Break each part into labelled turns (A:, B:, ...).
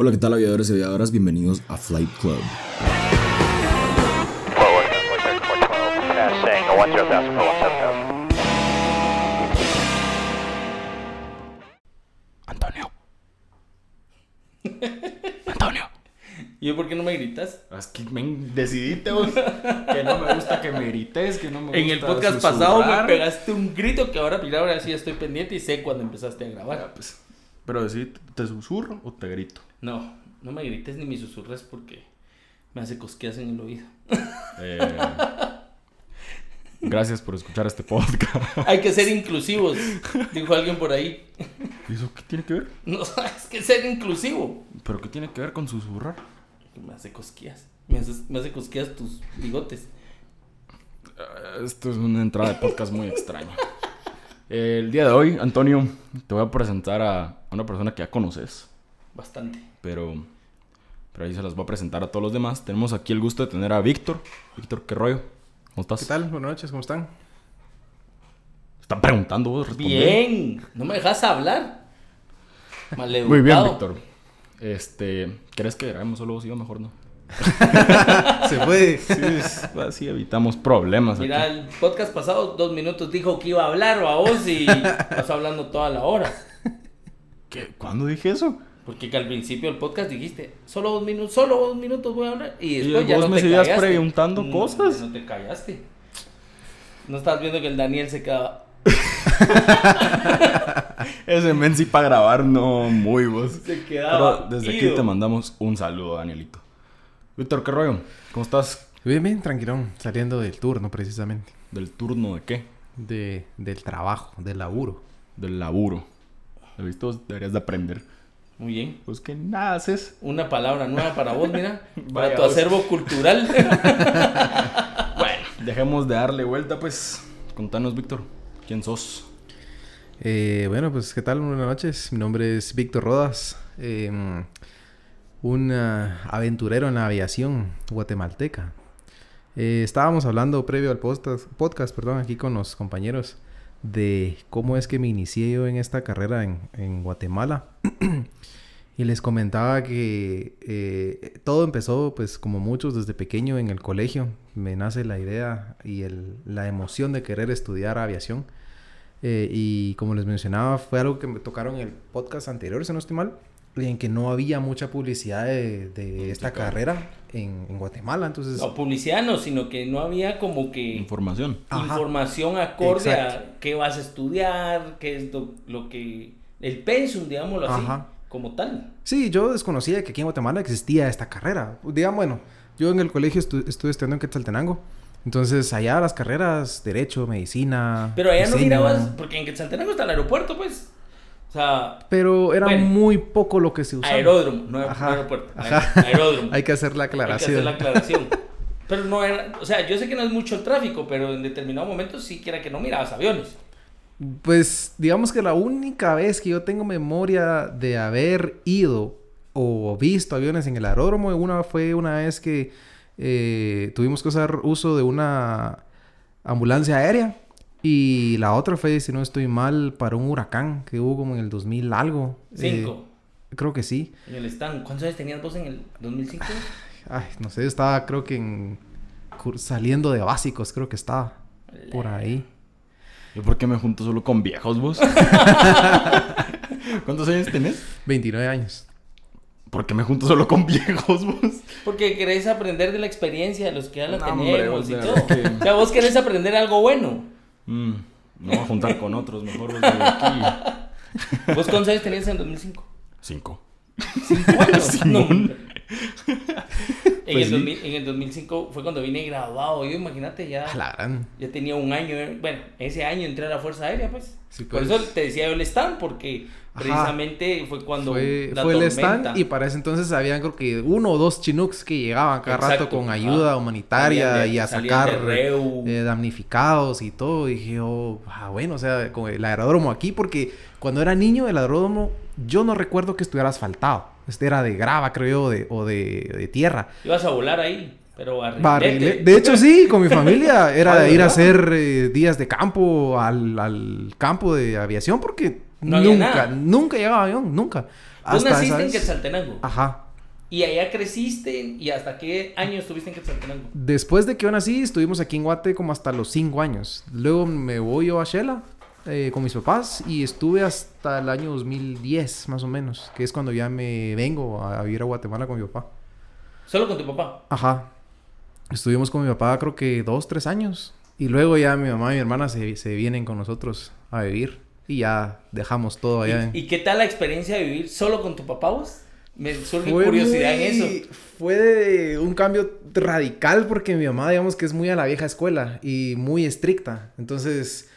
A: Hola, ¿qué tal aviadores y aviadoras? Bienvenidos a Flight Club. Antonio. Antonio.
B: ¿Y yo por qué no me gritas?
A: Es que men, decidiste vos que no me gusta que me grites, que no me gusta
B: En el podcast pasado me pegaste un grito que ahora, mira, ahora sí estoy pendiente y sé cuando empezaste a grabar.
A: Pues, pero decidiste, ¿te susurro o te grito?
B: No, no me grites ni me susurres porque me hace cosquillas en el oído.
A: Eh, gracias por escuchar este podcast.
B: Hay que ser inclusivos, dijo alguien por ahí.
A: ¿Y eso qué tiene que ver?
B: No, es que ser inclusivo.
A: ¿Pero qué tiene que ver con susurrar?
B: Me hace cosquillas. Me hace, me hace cosquillas tus bigotes.
A: Eh, Esto es una entrada de podcast muy extraña. El día de hoy, Antonio, te voy a presentar a una persona que ya conoces,
B: Bastante.
A: Pero, pero ahí se las voy a presentar a todos los demás. Tenemos aquí el gusto de tener a Víctor. Víctor, ¿qué rollo? ¿Cómo estás?
C: ¿Qué tal? Buenas noches, ¿cómo están?
A: Están preguntando vos, responde.
B: Bien, no me dejas hablar. Maleducado.
A: Muy bien, Víctor. Este, ¿crees que grabemos solo vos y yo? Mejor no.
C: Se puede.
A: Sí, es- así evitamos problemas.
B: Mira,
A: aquí.
B: el podcast pasado, dos minutos dijo que iba a hablar o a vos y pasó hablando toda la hora.
A: ¿Qué? ¿Cuándo dije eso?
B: Porque que al principio del podcast dijiste, solo dos minutos, solo dos minutos voy a hablar. Y después
A: Y
B: ya
A: vos
B: no
A: me
B: te
A: seguías
B: callaste.
A: preguntando
B: Mm,
A: cosas.
B: No te callaste. No estás viendo que el Daniel se quedaba.
A: Ese men sí para grabar, no muy vos.
B: Se
A: Pero
B: quedaba.
A: desde aquí te mandamos un saludo, Danielito. Víctor, ¿qué rollo? ¿Cómo estás?
C: Bien, bien, tranquilón. Saliendo del turno, precisamente.
A: ¿Del turno de qué?
C: De, del trabajo, del laburo.
A: Del laburo. ¿Lo visto? Deberías de aprender.
B: Muy bien.
A: Pues que nada haces.
B: Una palabra nueva para vos, mira. para
A: Vaya
B: tu
A: vos.
B: acervo cultural.
A: Bueno, dejemos de darle vuelta, pues. Contanos, Víctor. ¿Quién sos?
C: Eh, bueno, pues, ¿qué tal? Buenas noches. Mi nombre es Víctor Rodas. eh, un ah, aventurero en la aviación guatemalteca. Eh, estábamos hablando previo al podcast, podcast, perdón, aquí con los compañeros de cómo es que me inicié yo en esta carrera en, en Guatemala. y les comentaba que eh, todo empezó, pues como muchos desde pequeño en el colegio. Me nace la idea y el- la emoción de querer estudiar aviación. Eh, y como les mencionaba, fue algo que me tocaron en el podcast anterior, si no estoy mal, en que no había mucha publicidad de, de esta carrera en, en Guatemala. Entonces,
B: No publicidad no, sino que no había como que
A: Información.
C: Ajá.
B: información acorde
C: Exacto.
B: a qué vas a estudiar, qué es lo, lo que... El pensum, digámoslo así,
C: Ajá.
B: como tal.
C: Sí, yo desconocía que aquí en Guatemala existía esta carrera. Digamos, bueno, yo en el colegio estu- estuve estudiando en Quetzaltenango. Entonces, allá las carreras, Derecho, Medicina.
B: Pero allá no mirabas, porque en Quetzaltenango está el aeropuerto, pues. O sea,
C: Pero era
B: Bueno.
C: muy poco lo que se usaba.
B: aeródromo, no,
C: Ajá,
B: aeropuerto.
C: ajá.
B: Aeródromo.
C: Hay que hacer la
B: Hay que
C: aclaración.
B: hacer la aclaración. Pero no era, o sea, yo sé que no es mucho el tráfico, pero en determinado momento sí que era que no mirabas aviones.
C: Pues digamos que la única vez que yo tengo memoria de haber ido o visto aviones en el aeródromo, una fue una vez que eh, tuvimos que usar uso de una ambulancia aérea y la otra fue, si no estoy mal, para un huracán que hubo como en el 2000 algo. Eh,
B: Cinco.
C: creo que sí.
B: En el stand. ¿Cuántos años tenías vos en el 2005?
C: Ay, no sé, estaba creo que en saliendo de básicos, creo que estaba por ahí.
A: ¿Yo por qué me junto solo con viejos vos? ¿Cuántos años tenés?
C: 29 años.
A: ¿Por qué me junto solo con viejos vos?
B: Porque querés aprender de la experiencia de los que ya la
A: No,
B: tenemos
A: hombre,
B: y todo.
A: que-
B: O sea, vos querés aprender algo bueno.
A: Mm, no voy a juntar con otros, mejor los de aquí.
B: ¿Vos cuántos años tenías en 2005?
A: Cinco.
B: ¿Cinco años? No. En,
A: Pues
B: el
A: sí.
B: 2000 en el 2005 fue cuando vine graduado. Yo, imagínate, ya,
C: A la gran.
B: ya tenía un año. eh, Bueno, ese año entré a la Fuerza Aérea, pues.
C: Sí,
B: Por
C: pues.
B: eso te decía yo el stand, porque
C: Ajá.
B: precisamente fue cuando
C: Fue,
B: la
C: fue el stand y para ese entonces habían creo que uno o dos chinooks que llegaban cada
B: Exacto,
C: rato con ayuda humanitaria
B: de-
C: y a sacar eh, damnificados y todo. Y dije yo, ah, bueno, o sea, con el aeródromo aquí, porque cuando era niño el aeródromo yo no recuerdo que estuviera asfaltado. Este era de grava, creo yo, de, o de, de tierra.
B: Ibas a volar ahí, pero a
C: Barrile- De hecho, sí, con mi familia era
B: Ah,
C: de
B: ¿de
C: ir a hacer eh, días de campo al, al campo de aviación porque
B: No
C: nunca, nunca llegaba avión, nunca. Hasta
B: naciste en Quetzaltenango.
C: Ajá.
B: Y allá creciste y hasta qué año estuviste en Quetzaltenango.
C: Después de que yo nací, estuvimos aquí en Guate como hasta los 5 años. Luego me voy yo a Shela eh, con mis papás y estuve hasta el año 2010, más o menos, que es cuando ya me vengo a vivir a Guatemala con mi papá.
B: Solo con tu papá.
C: Ajá. Estuvimos con mi papá creo que dos, tres años. Y luego ya mi mamá y mi hermana se, se vienen con nosotros a vivir. Y ya dejamos todo allá. en-
B: ¿Y, y qué tal la experiencia de vivir solo con tu papá vos? Me surge
C: Fue
B: curiosidad
C: muy-
B: en eso.
C: Fue de un cambio radical porque mi mamá, digamos que es muy a la vieja escuela y muy estricta. Entonces,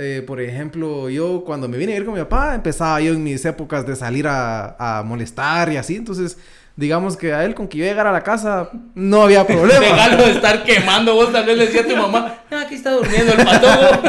C: eh, por ejemplo, yo cuando me vine a ir con mi papá, empezaba yo en mis épocas de salir a, a molestar y así. Entonces, digamos que a él con que yo llegara a la casa no había problema.
B: Regalo de estar quemando, vos tal vez le decía a tu mamá, no, aquí está durmiendo el patojo.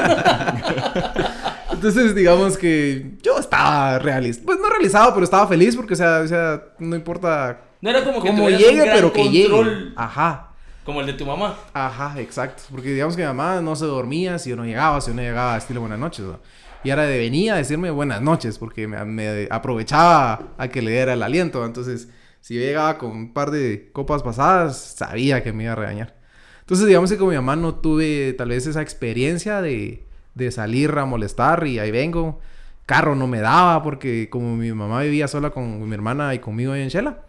C: Entonces, digamos que yo estaba realista. Pues no realizado, pero estaba feliz porque, o sea, o sea no importa
B: No era como que un
C: llegue,
B: gran
C: pero que llegue. Ajá.
B: Como el de tu mamá.
C: Ajá, exacto. Porque digamos que mi mamá no se dormía si yo no llegaba, si yo no llegaba, estilo buenas noches. ¿no? Y ahora venía a decirme buenas noches porque me, aprovechaba a que le diera el aliento. Entonces, si yo llegaba con un par de copas pasadas, sabía que me iba a regañar. Entonces, digamos que con mi mamá no tuve tal vez esa experiencia de, de salir a molestar y ahí vengo. Carro no me daba porque como mi mamá vivía sola con mi hermana y conmigo en Shela.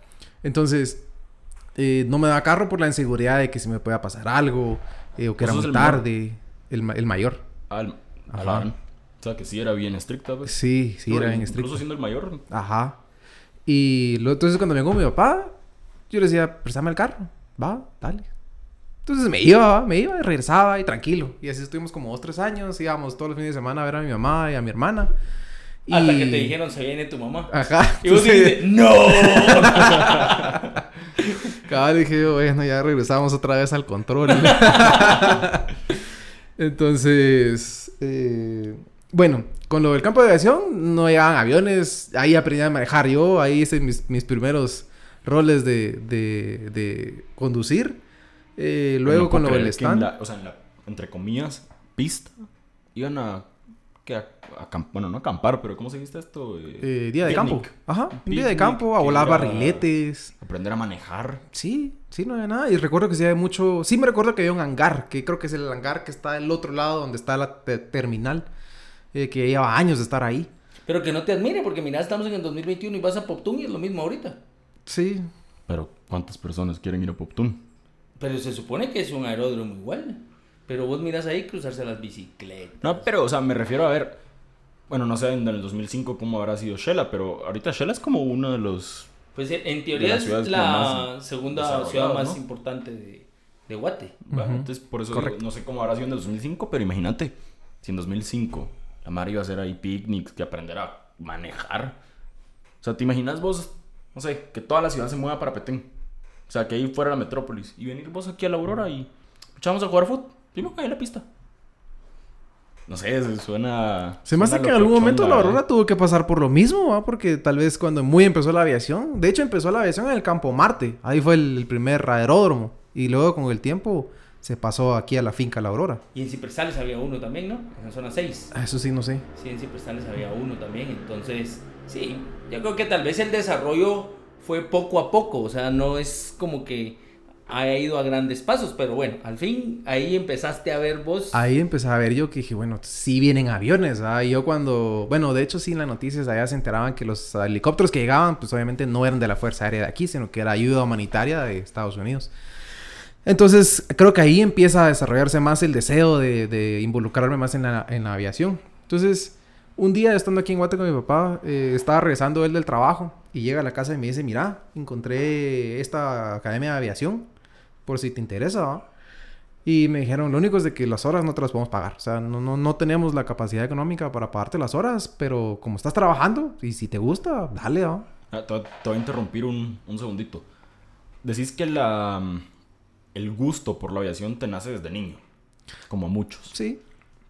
C: Entonces, eh, no me daba carro por la inseguridad de que si me pueda pasar algo eh, o que era
A: ¿Vos
C: muy
A: el
C: tarde. El, ma- el mayor.
A: Al,
C: Ajá.
A: a la gran. O sea, que sí era bien estricta, pues.
C: Sí, sí, era bien
A: Incluso
C: estricto.
A: siendo el mayor.
C: Ajá. Y luego, entonces cuando vengo con mi papá, yo le decía, préstame el carro. Va, dale. Entonces me iba, me iba y regresaba y tranquilo. Y así estuvimos como dos, tres años. Íbamos todos los fines de semana a ver a mi mamá y a mi hermana. Y...
B: Hasta que te dijeron, se viene tu mamá.
C: Ajá.
B: Y vos dijiste, ¡No!
C: Cabal dije, bueno, ya regresamos otra vez al control. Entonces, eh, bueno, con lo del campo de aviación no llegaban aviones. Ahí aprendí a manejar yo. Ahí hice mis, mis primeros roles de, de, de conducir. Eh, luego con lo del
A: en
C: stand.
A: la- o sea, en la, entre comillas, pista, iban a. bueno, no acampar, pero ¿cómo se dice esto? Eh,
C: eh, día de
A: picnic.
C: campo. Ajá, un día de campo, a volar barriletes.
A: Aprender a manejar.
C: Sí, sí, no había nada. Y recuerdo que sí había mucho. Sí, me recuerdo que había un hangar, que creo que es el hangar que está del otro lado donde está la te- terminal, eh, que lleva años de estar ahí.
B: Pero que no te admire, porque mira, estamos en el 2021 y vas a Poptún y es lo mismo ahorita.
C: Sí,
A: Pero, ¿cuántas personas quieren ir a Poptún?
B: Pero se supone que es un aeródromo igual. Pero vos miras ahí cruzarse las bicicletas.
A: No, pero, o sea, me refiero a ver. Bueno, no sé en el 2005 cómo habrá sido Shela, pero ahorita Shela es como uno de los.
B: Pues en- teoría es la segunda ciudad más
A: ¿no?
B: importante de, de Guate.
A: Bueno,
C: Ujú.
A: entonces por eso
C: Correcto.
A: digo, no sé cómo habrá sido en el 2005, pero imagínate, si en 2005 la Mari iba a hacer ahí picnics, que aprender a manejar. O sea, ¿te imaginas vos, no sé, que toda la ciudad se mueva para Petén? O sea, que ahí fuera la metrópolis. Y venir vos aquí a la Aurora y echamos a jugar fútbol. Primero cae en la pista. No sé, se suena.
C: Se me hace que en algún momento la Aurora tuvo que pasar por lo mismo, ¿va? Porque tal vez cuando muy empezó la aviación, de hecho empezó la aviación en el campo Marte, ahí fue el, el primer aeródromo, y luego con el tiempo se pasó aquí a la finca La Aurora.
B: Y en Cipresales había uno también, ¿no? En la zona 6.
C: Ah, Eso sí, no sé.
B: Sí, en Cipresales había uno también. Entonces, sí, yo creo que tal vez el desarrollo fue poco a poco. O sea, no es como que haya ido a grandes pasos. Pero bueno, al fin ahí empezaste a ver vos.
C: Ahí empecé a ver yo que dije, bueno, sí vienen aviones. Y yo cuando, bueno, de hecho sí en las noticias allá se enteraban que los helicópteros que llegaban, pues obviamente no eran de la Fuerza Aérea de aquí, sino que era ayuda humanitaria de Estados Unidos. Entonces, creo que ahí empieza a desarrollarse más el deseo de, de involucrarme más en la, en la aviación. Entonces, un día estando aquí en Guate con mi papá, eh, estaba regresando él del trabajo y llega a la casa y me dice, mira, encontré esta academia de aviación, por si te interesa, ¿va? Y me dijeron, lo único es de que las horas no te las podemos pagar. O sea, no, no, no tenemos la capacidad económica para pagarte las horas, pero como estás trabajando y si te gusta, dale, ¿va?
A: Ah, te, voy a- interrumpir un, un segundito. Decís que la, el gusto por la aviación te nace desde niño, como a muchos.
C: Sí.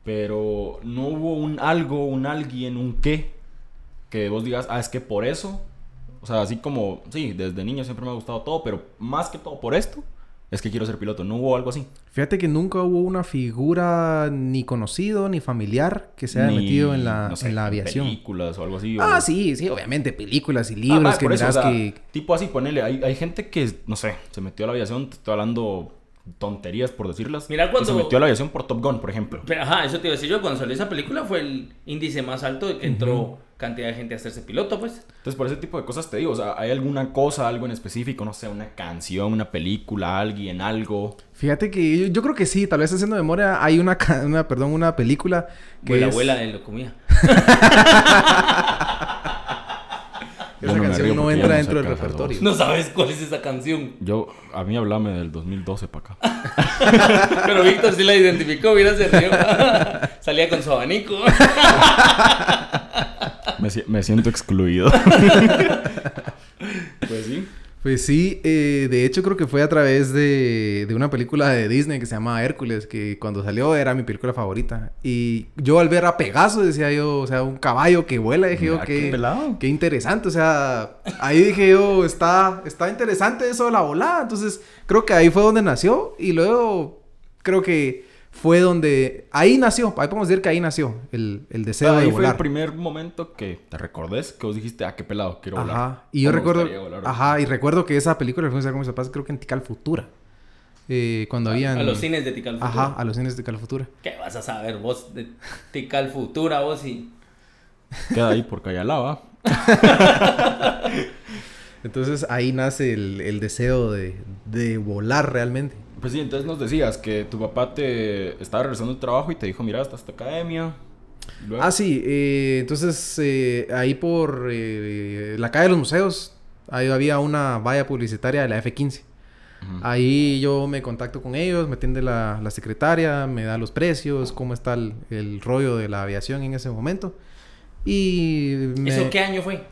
A: Pero no hubo un algo, un alguien, un qué, que vos digas, ah, es que por eso, o sea, así como, sí, desde niño siempre me ha gustado todo, pero más que todo por esto, es que quiero ser piloto. ¿No hubo algo así?
C: Fíjate que nunca hubo una figura ni conocido ni familiar que se haya
A: Ni,
C: metido en la,
A: no sé,
C: en la aviación.
A: películas o algo así. o-
C: Ah, sí, sí, obviamente, películas y
A: Ah,
C: libros
A: va,
C: que
A: eso, o sea,
C: que...
A: Tipo así, ponele. Hay, hay gente que, no sé, se metió a la aviación. Te estoy hablando tonterías por decirlas.
B: Mira,
A: que
B: cuando-
A: se metió a la aviación por Top Gun, por ejemplo.
B: Pero, ajá, eso te iba a decir yo. Cuando salió esa película fue el índice más alto de que entró cantidad de gente a hacerse piloto, pues.
A: Entonces, por ese tipo de cosas te digo, o sea, ¿hay alguna cosa, algo en específico? No sé, una canción, una película, alguien, algo.
C: Fíjate que yo, yo creo que sí, tal vez haciendo memoria, hay una, perdón, una película que
B: la
C: es-
B: abuela de lo comía.
C: Esa
A: no
C: canción no entra
A: no
C: dentro del repertorio.
B: No sabes cuál es esa canción.
A: Yo, a mí hablame del 2012 para acá.
B: Pero Víctor sí la identificó, mira, se rió. Salía con su abanico.
A: Me, si- me siento excluido. pues sí.
C: Pues sí, eh, de hecho creo que fue a través de, de una película de Disney que se llama Hércules, que cuando salió era mi película favorita. Y yo al ver a Pegaso decía yo, o sea, un caballo que vuela, dije yo,
A: qué
C: qué interesante, o sea, ahí dije yo, está, está interesante eso de la volada. Entonces creo que ahí fue donde nació y luego creo que fue donde, ahí nació, ahí podemos decir que ahí nació el, el deseo
A: ahí
C: de
A: fue el
C: volar.
A: primer momento que te recordes que vos dijiste, ah, qué pelado, quiero volar.
C: Ajá. Y yo recuerdo,
A: volar.
C: ajá, y recuerdo que esa película la a ver con mis papás, creo que en Tical Futura. Eh, cuando habían...
B: A los cines de Tical Futura.
C: Ajá, a los cines de Tical Futura.
B: ¿Qué vas a saber vos de Tical Futura, vos y...
A: Queda ahí por Cayalaba.
C: Entonces ahí nace el, el deseo de, de volar realmente.
A: Pues sí, entonces nos decías que tu papá te estaba regresando del trabajo y te dijo, mira, hasta esta academia. Luego-
C: Ah, sí. eh, entonces eh, ahí por eh, la calle de los museos, ahí había una valla publicitaria de la F-15.
A: Ujú.
C: Ahí yo me contacto con ellos, me atiende la, la secretaria, me da los precios, cómo está el, el rollo de la aviación en ese momento. Y me-
B: ¿Eso qué año fue?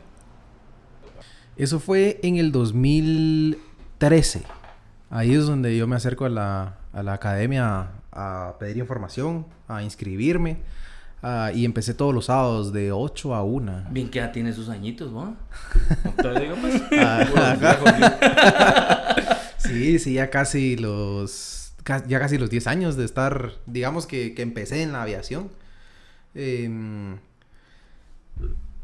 C: Eso fue en el 2013. Ahí es donde yo me acerco a la, a la academia a, pedir información, a inscribirme. y empecé todos los sábados de 8 a 1.
B: Bien que ya tiene sus añitos, ¿no?
A: Digo, pues.
C: Ah,
A: sí.
C: Sí, ya casi los... Ya casi los 10 años de estar... Digamos que, que empecé en la aviación. Em,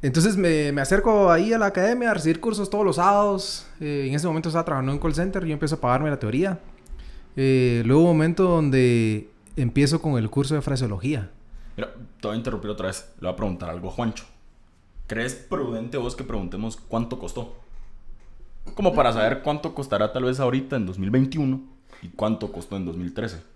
C: entonces me, me acerco ahí a la academia a recibir cursos todos los sábados. Eh, en ese momento estaba trabajando en call center. Yo empiezo a pagarme la teoría. Eh, luego un momento donde empiezo con el curso de fraseología.
A: Mira, te voy a interrumpir otra vez. Le voy a preguntar algo a Juancho. ¿Crees prudente vos que preguntemos cuánto costó? Como para saber cuánto costará tal vez ahorita en 2021 y cuánto costó en 2013.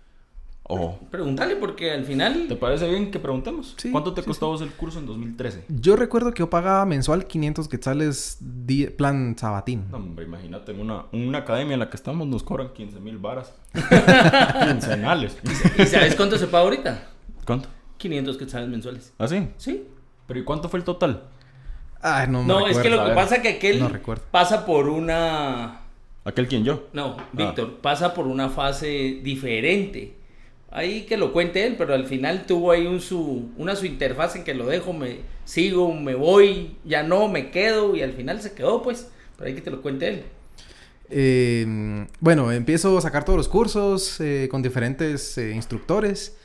A: O,
B: Pregúntale porque al final...
A: ¿te parece bien que preguntemos?
C: Sí,
A: ¿Cuánto te
C: sí,
A: costó vos el curso en 2013?
C: Yo recuerdo que yo pagaba mensual 500 quetzales di- plan sabatín.
A: No, hombre, imagínate, en una, una academia en la que estamos nos cobran 15 mil varas. Quincenales.
B: ¿Y sabes cuánto se paga ahorita?
A: ¿Cuánto?
B: 500 quetzales mensuales.
A: ¿Ah, sí?
B: Sí.
A: ¿Pero y cuánto fue el total?
C: Ay, no me
B: No, es que lo que pasa es que aquel
C: No recuerdo.
B: pasa por una...
A: ¿Aquel quien yo?
B: No, Víctor, pasa por una fase diferente. Ahí que lo cuente él, pero al final tuvo ahí un su, una su interfaz en que lo dejo, me sigo, me voy, ya no, me quedo y al final se quedó pues. Pero hay que te lo cuente él.
C: Eh, bueno, empiezo a sacar todos los cursos eh, con diferentes eh, instructores.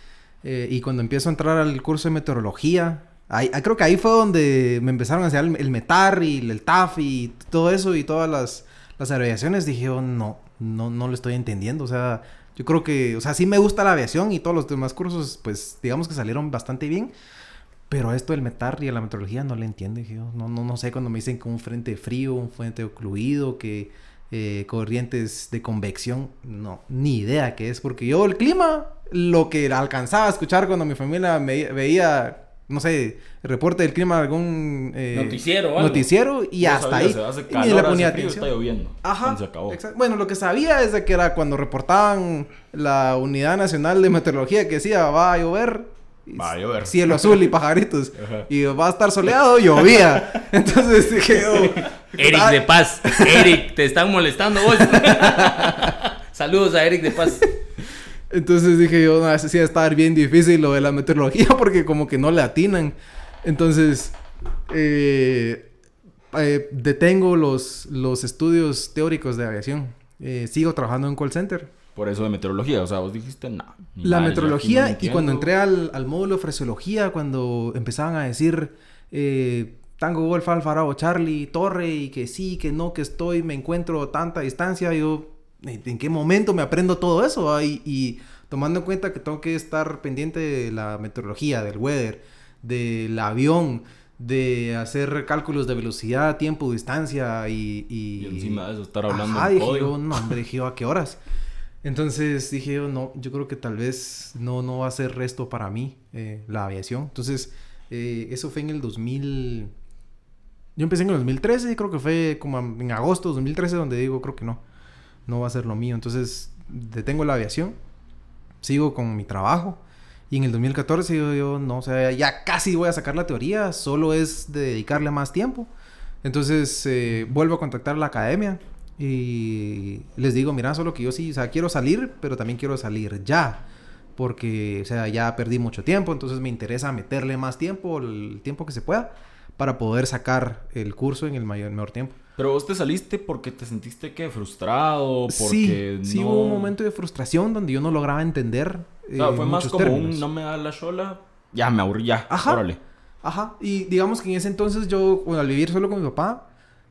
C: eh, y cuando empiezo a entrar al curso de meteorología, ahí, ah, creo que ahí fue donde me empezaron a enseñar el, el METAR y el TAF y todo eso y todas las, las abreviaciones. Dije, yo, no, no, no lo estoy entendiendo. O sea, yo creo que, o sea, sí me gusta la aviación y todos los demás cursos, pues digamos que salieron bastante bien. Pero esto del metar y de la meteorología no le entiendo. Dije yo, no, no, no sé cuando me dicen que un frente frío, un frente ocluido, que eh, corrientes de convección. No, ni idea qué es. Porque yo el clima, lo que alcanzaba a escuchar cuando mi familia me veía, no sé, el reporte del clima, algún eh,
B: Noticiero algo.
C: noticiero y
A: No
C: hasta
A: sabía,
C: ahí.
A: se hace
C: y ni le
A: hace
C: ponía
A: frío,
C: atención.
A: está lloviendo.
C: Ajá.
A: Se acabó.
C: Bueno, lo que sabía es de que era cuando reportaban la Unidad Nacional de Meteorología que decía va a llover. y
A: Va a llover.
C: Cielo azul y pajaritos.
A: Ajá.
C: y va a estar soleado, llovía. Entonces dije, oh,
B: Eric de Paz. Eric, te están molestando vos. Saludos a Eric de Paz.
C: Entonces dije yo, no, sí va a estar bien difícil lo de la meteorología porque como que no le atinan. Entonces, eh, eh, detengo los, los estudios teóricos de aviación. Eh, sigo trabajando en call center.
A: por eso de meteorología. O sea, vos dijiste, no.
C: La meteorología
A: no
C: y
A: entiendo".
C: cuando entré al, al módulo de fresiología, cuando empezaban a decir eh, Tango Golf Alfa Bravo Charlie Torre y que sí, que no, que estoy, me encuentro a tanta distancia, yo ¿en en qué momento me aprendo todo eso? Y, y tomando en cuenta que tengo que estar pendiente de la meteorología, del weather, del avión, de hacer cálculos de velocidad, tiempo, distancia y...
A: Y encima de eso, estar hablando
C: Ajá,
A: en
C: dije yo, no, hombre, dije yo, ¿a qué horas? Entonces dije yo, no, yo creo que tal vez no, no va a ser resto para mí eh, la aviación. Entonces, eh, eso fue en el 2000... Yo empecé en el 2013, creo que fue como en agosto de 2013 donde digo, creo que no, no va a ser lo mío. Entonces, detengo la aviación, sigo con mi trabajo. Y en el 2014 digo yo, no, o sea, ya casi voy a sacar la teoría, solo es de dedicarle más tiempo. Entonces eh, vuelvo a contactar a la academia y les digo, mira, solo que yo sí, o sea, quiero salir, pero también quiero salir ya. Porque, o sea, ya perdí mucho tiempo, entonces me interesa meterle más tiempo, el tiempo que se pueda, para poder sacar el curso en el mayor, mejor tiempo.
A: Pero vos te saliste porque te sentiste que frustrado,
C: Sí,
A: porque
C: sí
A: no...
C: hubo un momento de frustración donde yo no lograba entender. eh,
A: Claro, fue más como
C: términos.
A: un no me da la chola, ya me aburrí, ya,
C: Ajá.
A: órale.
C: Ajá, y digamos que en ese entonces yo, bueno, al vivir solo con mi papá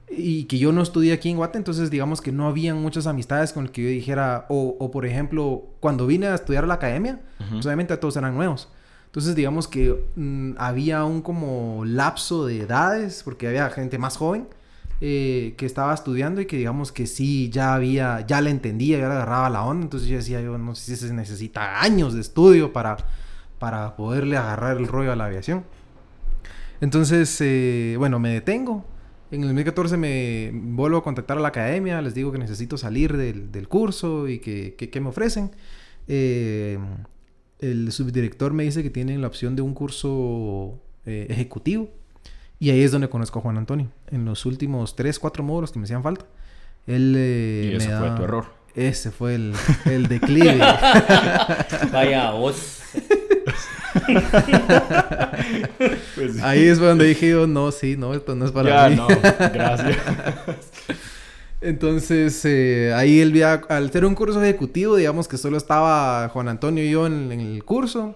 C: y que yo no estudié aquí en Guate, entonces digamos que no habían muchas amistades con el que yo dijera, o, o por ejemplo, cuando vine a estudiar a la academia,
A: Ujú.
C: pues obviamente todos eran nuevos. Entonces digamos que mm, había un como lapso de edades, porque había gente más joven eh, que estaba estudiando y que digamos que sí, ya había, ya le entendía, ya le agarraba la onda, entonces yo decía, yo no sé si se necesita años de estudio para, para poderle agarrar el rollo a la aviación. Entonces, eh, bueno, me detengo. En el 2014 me vuelvo a contactar a la academia, les digo que necesito salir del, del curso y que, me ofrecen. Eh, el subdirector me dice que tienen la opción de un curso ejecutivo. Y ahí es donde conozco a Juan Antonio. En los últimos 3, 4 módulos que me hacían falta. Él eh,
A: Y ese
C: me
A: fue
C: da-
A: tu error.
C: Ese fue el, el declive.
B: Vaya vos.
A: Pues,
C: ahí es donde dije yo, no, sí, no, esto no es para
A: ya,
C: mí.
A: no, gracias.
C: Entonces, eh, ahí el via- al ser un curso ejecutivo, digamos que solo estaba Juan Antonio y yo en, en el curso.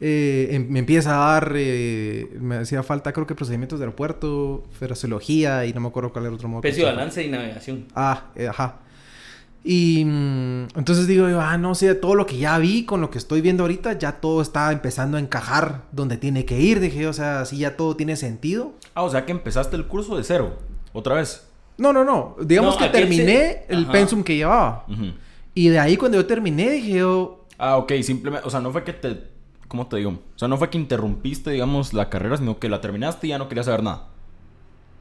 C: Eh, em- me empieza a dar, eh, me hacía falta creo que procedimientos de aeropuerto, fraseología y no me acuerdo cuál era el otro modo.
B: Pecio balance y navegación.
C: Ah, eh, ajá. Y mm, entonces digo yo, ah, no sé, todo lo que ya vi con lo que estoy viendo ahorita, ya todo está empezando a encajar donde tiene que ir. Dije, o sea, sí, ya todo tiene sentido.
A: Ah, o sea que empezaste el curso de cero, otra vez.
C: No, no, no. Digamos
B: No,
C: que terminé
B: se-
C: el
B: Ajá.
C: pensum que llevaba.
A: Ujú.
C: Y de ahí cuando yo terminé dije yo...
A: Ah, ok, simplemente, o sea, no fue que te, ¿cómo te digo? O sea, no fue que interrumpiste, digamos, la carrera, sino que la terminaste y ya no querías saber nada.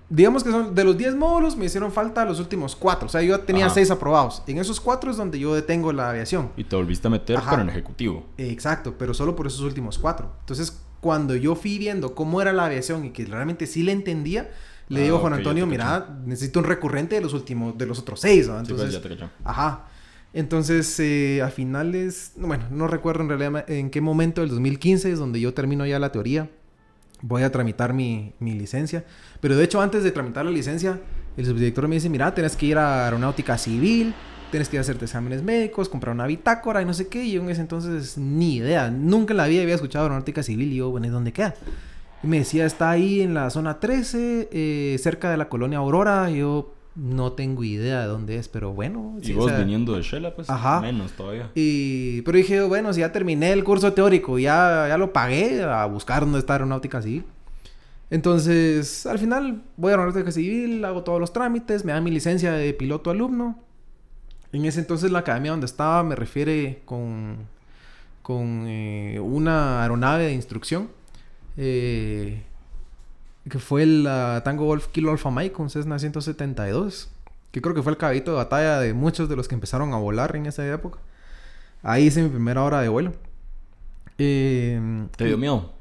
C: Digamos que son de los 10 módulos me hicieron falta los últimos 4. O sea, yo tenía
A: Ajá.
C: 6 aprobados. En esos 4 es donde yo detengo la aviación.
A: Y te volviste a meter,
C: Ajá.
A: pero en ejecutivo.
C: Exacto, pero solo por esos últimos 4. Entonces, cuando yo fui viendo cómo era la aviación y que realmente sí le entendía, le
A: Ah,
C: digo a Juan Antonio, mira, necesito un recurrente de los últimos, de los otros 6.
A: Sí, pues,
C: Entonces,
A: ya te.
C: Ajá. Entonces, eh, a finales, bueno, no recuerdo en realidad en qué momento del 2015 es donde yo termino ya la teoría. Voy a tramitar mi, mi licencia. Pero de hecho, antes de tramitar la licencia, el subdirector me dice, mira, tenés que ir a aeronáutica civil, tienes que ir a hacerte exámenes médicos, comprar una bitácora y no sé qué. Y yo en ese entonces ni idea. Nunca en la vida había escuchado aeronáutica civil y yo, bueno, ¿y dónde queda? Y me decía, está ahí en la zona 13, eh, cerca de la colonia Aurora. Y yo no tengo idea de dónde es, pero bueno.
A: Y
C: sí, o
A: vos
C: sea,
A: viniendo de Shela, pues,
C: Ajá.
A: menos todavía.
C: y, pero dije, bueno, si ya terminé el curso teórico, ya, ya lo pagué a buscar dónde está aeronáutica civil. Entonces, al final voy a aeronáutica civil, hago todos los trámites, me dan mi licencia de piloto alumno. En ese entonces la academia donde estaba me refiere con, con eh, una aeronave de instrucción. eh, que fue el ah, Tango Golf Kilo Alpha Mike con Cessna 172. Que creo que fue el caballito de batalla de muchos de los que empezaron a volar en esa época. Ahí hice mi primera hora de vuelo. Eh,
A: ¿Te dio miedo?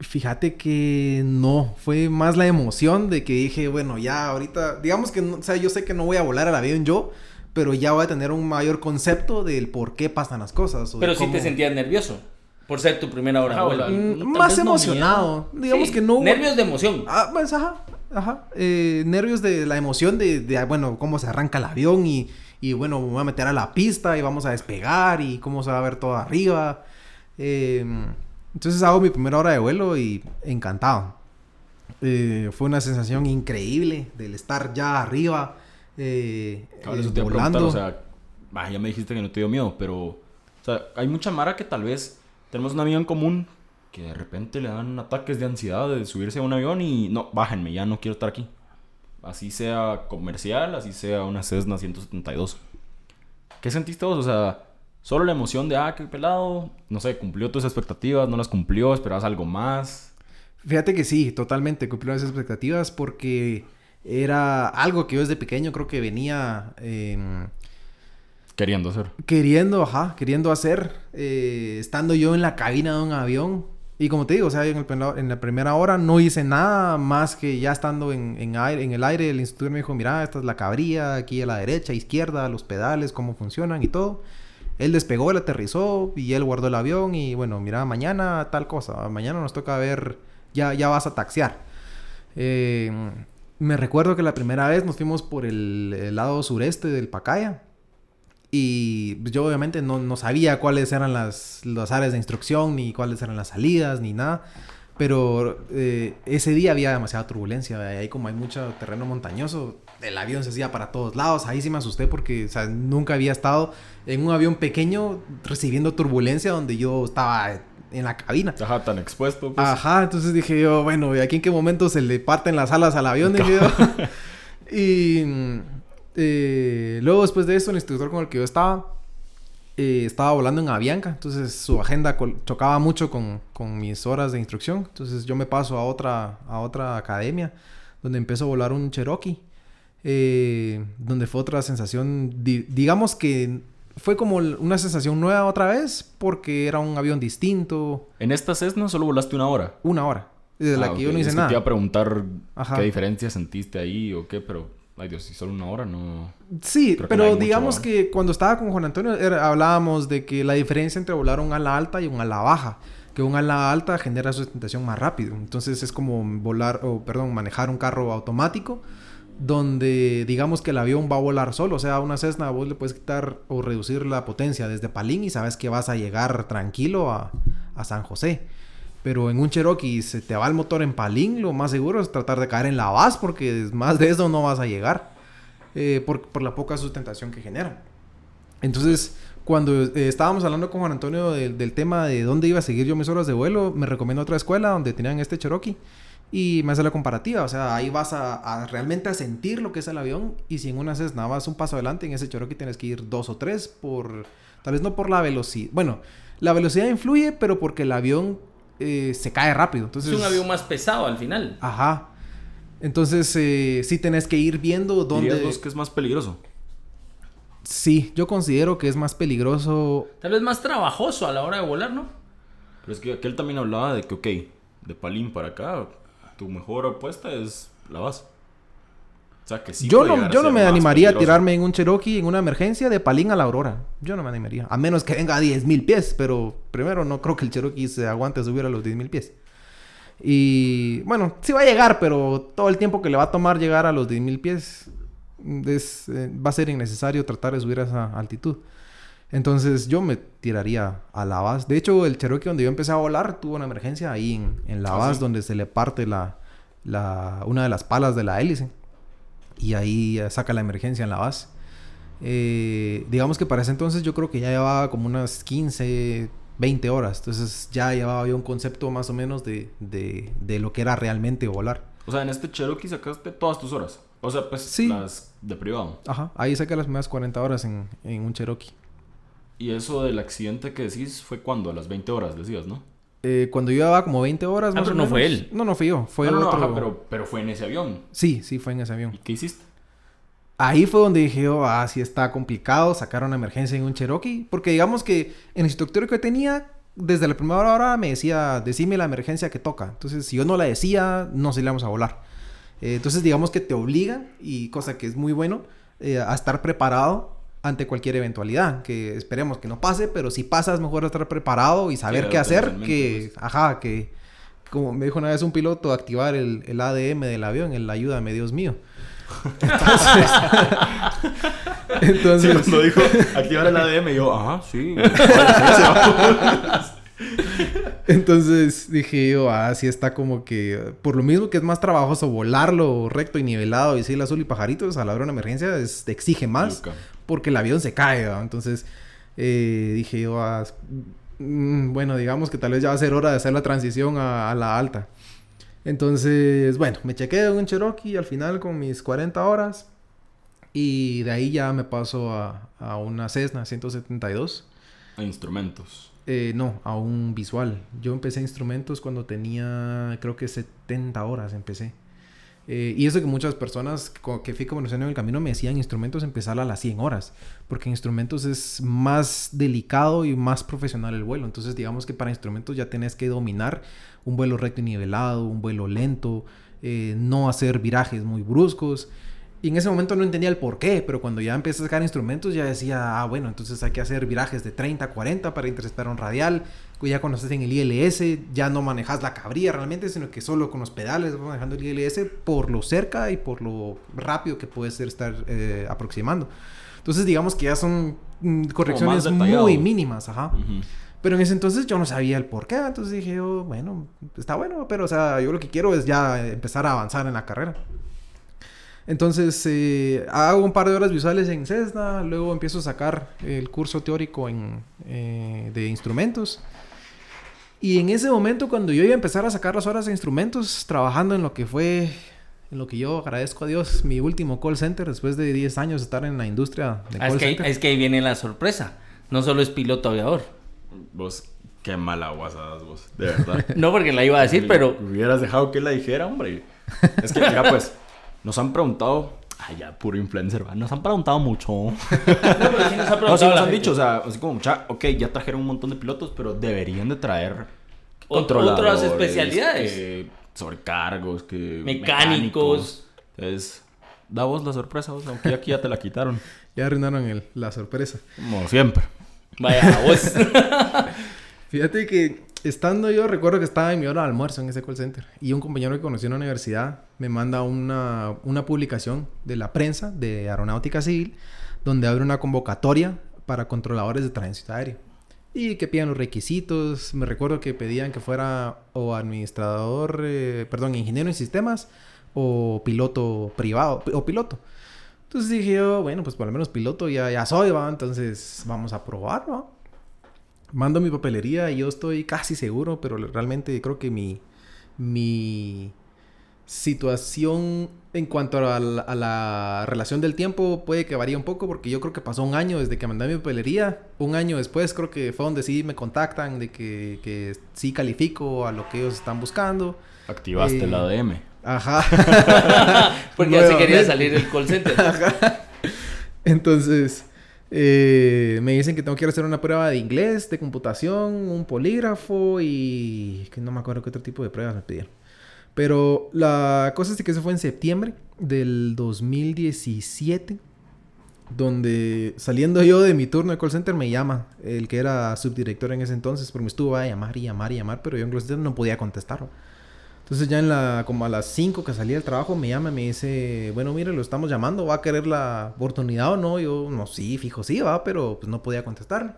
C: Fíjate que no, fue más la emoción de que dije, bueno, ya ahorita, digamos que, no- o sea, yo sé que no voy a volar al avión yo, pero ya voy a tener un mayor concepto del por qué pasan las cosas. o
B: Pero sí te sentías nervioso. Por ser tu primera hora de
A: Ajá, sea,
C: Mm, más
A: no
C: emocionado. Digamos
B: Sí,
C: que no hubo-
B: Nervios de emoción.
C: Ah, pues ajá, ajá. Eh, nervios de la emoción de, de, ah, bueno, cómo se arranca el avión y, y bueno, me voy a meter a la pista y vamos a despegar y cómo se va a ver todo arriba. Em, entonces hago mi primera hora de vuelo y encantado. Eh, fue una sensación increíble del estar ya arriba. Eh,
A: eso te volando. o sea, ya me dijiste que no te dio miedo, pero o sea, hay mucha mara que tal vez tenemos un amigo en común que de repente le dan ataques de ansiedad de subirse a un avión y no, bájenme, ya no quiero estar aquí. Así sea comercial, así sea una Cessna 172. ¿Qué sentiste vos? O sea, solo la emoción de, ah, qué pelado, no sé, cumplió tus expectativas, no las cumplió, esperabas algo más.
C: Fíjate que sí, totalmente cumplió las expectativas porque era algo que yo desde pequeño creo que venía...
A: queriendo hacer.
C: Queriendo, ajá, queriendo hacer. Eh, estando yo en la cabina de un avión, y como te digo, o sea, en, el, en, la primera hora no hice nada más que ya estando en, en, aire, en el aire, el instructor me dijo, mira, esta es la cabría, aquí a la derecha, izquierda, los pedales, cómo funcionan y todo. Él despegó, él aterrizó y él guardó el avión y bueno, mira, mañana tal cosa, mañana nos toca ver, ya, ya vas a taxiar. Eh, me recuerdo que la primera vez nos fuimos por el, el lado sureste del Pacaya y pues, yo obviamente no, no, sabía cuáles eran las, las áreas de instrucción, ni cuáles eran las salidas, ni nada. Pero eh, ese día había demasiada turbulencia. Ahí como hay mucho terreno montañoso, el avión se hacía para todos lados. Ahí sí me asusté porque o sea, nunca había estado en un avión pequeño recibiendo turbulencia donde yo estaba en la cabina.
A: Ajá, tan expuesto. Pues.
C: Ajá, entonces dije yo, bueno, ¿y aquí en qué momento se le parten las alas al avión? Dije yo. y eh, luego, después de eso, el instructor con el que yo estaba, eh, estaba volando en Avianca. Entonces, su agenda chocaba mucho con, con, mis horas de instrucción. Entonces, yo me paso a otra, a otra academia, donde empiezo a volar un Cherokee. Eh, donde fue otra sensación, digamos que fue como una sensación nueva otra vez, porque era un avión distinto.
A: ¿En esta Cessna solo volaste una hora?
C: Una hora. Desde la ah, que yo no hice nada.
A: te iba a preguntar qué diferencia sentiste ahí o qué, pero Ay Dios, si solo una hora no...
C: Sí, pero digamos que cuando estaba con Juan Antonio hablábamos de que la diferencia entre volar un ala alta y un ala baja. Que un ala alta genera sustentación más rápido. Entonces es como volar, o perdón, manejar un carro automático donde digamos que el avión va a volar solo. O sea, una Cessna vos le puedes quitar o reducir la potencia desde Palín y sabes que vas a llegar tranquilo a, a San José. Pero en un Cherokee se te va el motor en palín, lo más seguro es tratar de caer en la base porque más de eso no vas a llegar. Eh, por, por, la poca sustentación que genera. Entonces, cuando eh, estábamos hablando con Juan Antonio del tema de dónde iba a seguir yo mis horas de vuelo, me recomiendo otra escuela donde tenían este Cherokee. Y me hace la comparativa, o sea, ahí vas a, realmente a sentir lo que es el avión. Y si en una Cessna vas un paso adelante, en ese Cherokee tienes que ir dos o tres por... Tal vez no por la velocidad. Bueno, la velocidad influye, pero porque el avión eh, se cae rápido. Entonces,
B: es un avión más pesado al final.
C: Ajá. Entonces, eh, sí tenés que ir viendo dónde...
A: ¿Dirías que es más peligroso?
C: Sí, yo considero que es más peligroso...
B: Tal vez más trabajoso a la hora de volar, ¿no?
A: Pero es que aquel también hablaba de que, ok, de Palín para acá, tu mejor apuesta es la base
C: yo no, yo no me animaría a tirarme en un Cherokee en una emergencia de Palín a la Aurora. Yo no me animaría. A menos que venga a 10.000 pies. Pero primero no creo que el Cherokee se aguante a subir a los 10.000 pies. Y bueno, sí va a llegar, pero todo el tiempo que le va a tomar llegar a los 10.000 pies es, eh, va a ser innecesario tratar de subir a esa altitud. Entonces yo me tiraría a la base. De hecho, el Cherokee donde yo empecé a volar tuvo una emergencia ahí en, en la base donde se le parte la, la, una de las palas de la hélice y ahí saca la emergencia en la base. Eh, digamos que para ese entonces yo creo que ya llevaba como unas 15, 20 horas. Entonces ya llevaba yo un concepto más o menos de, de, de, lo que era realmente volar.
A: O sea, en este Cherokee sacaste todas tus horas. O sea, pues sí. las de privado.
C: Ajá, ahí saqué las primeras 40 horas en, en un Cherokee.
A: Y eso del accidente que decís fue cuando, a las 20 horas decías, ¿no?
C: Eh, cuando yo llevaba como 20 horas
B: ah, más no fue él.
C: No, no fui yo. Fue
A: no, otro... pero, pero fue en ese avión.
C: Sí, sí, fue en ese avión.
A: ¿Y qué hiciste?
C: Ahí fue donde dije yo, ah, sí está complicado sacar una emergencia en un Cherokee. Porque digamos que en el instructor que tenía, desde la primera hora me decía, decime la emergencia que toca. Entonces, si yo no la decía, no salíamos a volar. Eh, entonces, digamos que te obliga, y cosa que es muy bueno, eh, a estar preparado ante cualquier eventualidad, que esperemos que no pase, pero si pasa es mejor estar preparado y saber qué hacer, que, pues. ajá, que, como me dijo una vez un piloto, activar el, el ADM del avión, el ayúdame, Dios mío.
A: Entonces,
C: Entonces,
A: cuando dijo activar el ADM, yo, ajá, sí.
C: entonces dije yo, ah, sí está como que, por lo mismo que es más trabajoso volarlo recto y nivelado y sí, el azul y pajaritos a la hora de una emergencia es, te exige más. Porque el avión se cae. Entonces eh, dije yo, ah, mm, bueno, digamos que tal vez ya va a ser hora de hacer la transición a, a la alta. Entonces, bueno, me chequé en un Cherokee al final con mis 40 horas y de ahí ya me paso a, a una Cessna 172.
A: E Instrumentos.
C: Eh, no, a un visual. Yo empecé instrumentos cuando tenía, creo que 70 horas empecé. Eh, y eso que muchas personas que fui conociendo en el camino me decían instrumentos empezar a las 100 horas, porque en instrumentos es más delicado y más profesional el vuelo. Entonces digamos que para instrumentos ya tenés que dominar un vuelo recto y nivelado, un vuelo lento, eh, no hacer virajes muy bruscos. Y en ese momento no entendía el por qué, pero cuando ya empecé a sacar instrumentos ya decía, ah, bueno, entonces hay que hacer virajes de 30, 40 para interceptar un radial. Ya cuando estás en el ILS ya no manejas la cabrilla realmente, sino que solo con los pedales vas manejando el ILS por lo cerca y por lo rápido que puedes estar eh, aproximando. Entonces digamos que ya son mm, correcciones muy mínimas, ajá. Pero en ese entonces yo no sabía el por qué, entonces dije yo, bueno, está bueno, pero o sea, yo lo que quiero es ya empezar a avanzar en la carrera. Entonces eh, hago un par de horas visuales en Cessna, luego empiezo a sacar el curso teórico en, eh, de instrumentos. Y en ese momento cuando yo iba a empezar a sacar las horas de instrumentos, trabajando en lo que fue, en lo que yo agradezco a Dios, mi último call center después de 10 años de estar en la industria de
B: Ah, es,
C: call
B: que,
C: center.
B: es que ahí viene la sorpresa. No solo es piloto aviador.
A: Vos, qué mala guasada vos, de verdad.
B: No porque la iba a decir, pero
A: Hubieras dejado que la dijera, hombre. Es que, mira, pues, nos han preguntado. Ay, ya, puro influencer, ¿va? Nos han preguntado mucho.
B: No, pero sí nos ha
A: No,
B: preguntado
A: sí
B: la
A: nos han dicho, o sea, así como, mucha, ok, ya trajeron un montón de pilotos, pero deberían de traer
B: otras especialidades.
A: que sobrecargos, que
B: Mecánicos.
A: Entonces, da vos la sorpresa, vos, aunque aquí ya te la quitaron.
C: Ya arruinaron el- la sorpresa.
A: Como siempre.
B: Vaya, vos.
C: Fíjate que estando yo, recuerdo que estaba en mi hora de almuerzo en ese call center y un compañero que conocí en la universidad me manda una, una publicación de la prensa de Aeronáutica Civil donde abre una convocatoria para controladores de tránsito aéreo y que pidan los requisitos. Me recuerdo que pedían que fuera o administrador, eh, perdón, ingeniero en sistemas o piloto privado o piloto. Entonces dije yo, bueno, pues por lo menos piloto ya, ya soy, va. Entonces vamos a probar, va. Mando mi papelería y yo estoy casi seguro, pero realmente creo que mi, mi situación en cuanto a la, a la relación del tiempo puede que varíe un poco porque yo creo que pasó un año desde que mandé mi papelería. Un año después creo que fue donde sí me contactan de que, que sí califico a lo que ellos están buscando.
A: Activaste
C: Eh,
A: el ADM.
C: Ajá.
B: Porque ya se quería salir del call center.
C: Entonces, eh, me dicen que tengo que hacer una prueba de inglés, de computación, un polígrafo y que no me acuerdo qué otro tipo de pruebas me pidieron. Pero la cosa es que eso fue en septiembre del 2017, donde saliendo yo de mi turno de call center me llama el que era subdirector en ese entonces, porque me estuvo a llamar y llamar y llamar, pero yo en call center no podía contestar. Entonces ya en la, como a las 5 que salía del trabajo, me llama y me dice, bueno, mire, lo estamos llamando, ¿va a querer la oportunidad o no? Yo, no, sí, fijo, sí, va, pero pues no podía contestarle.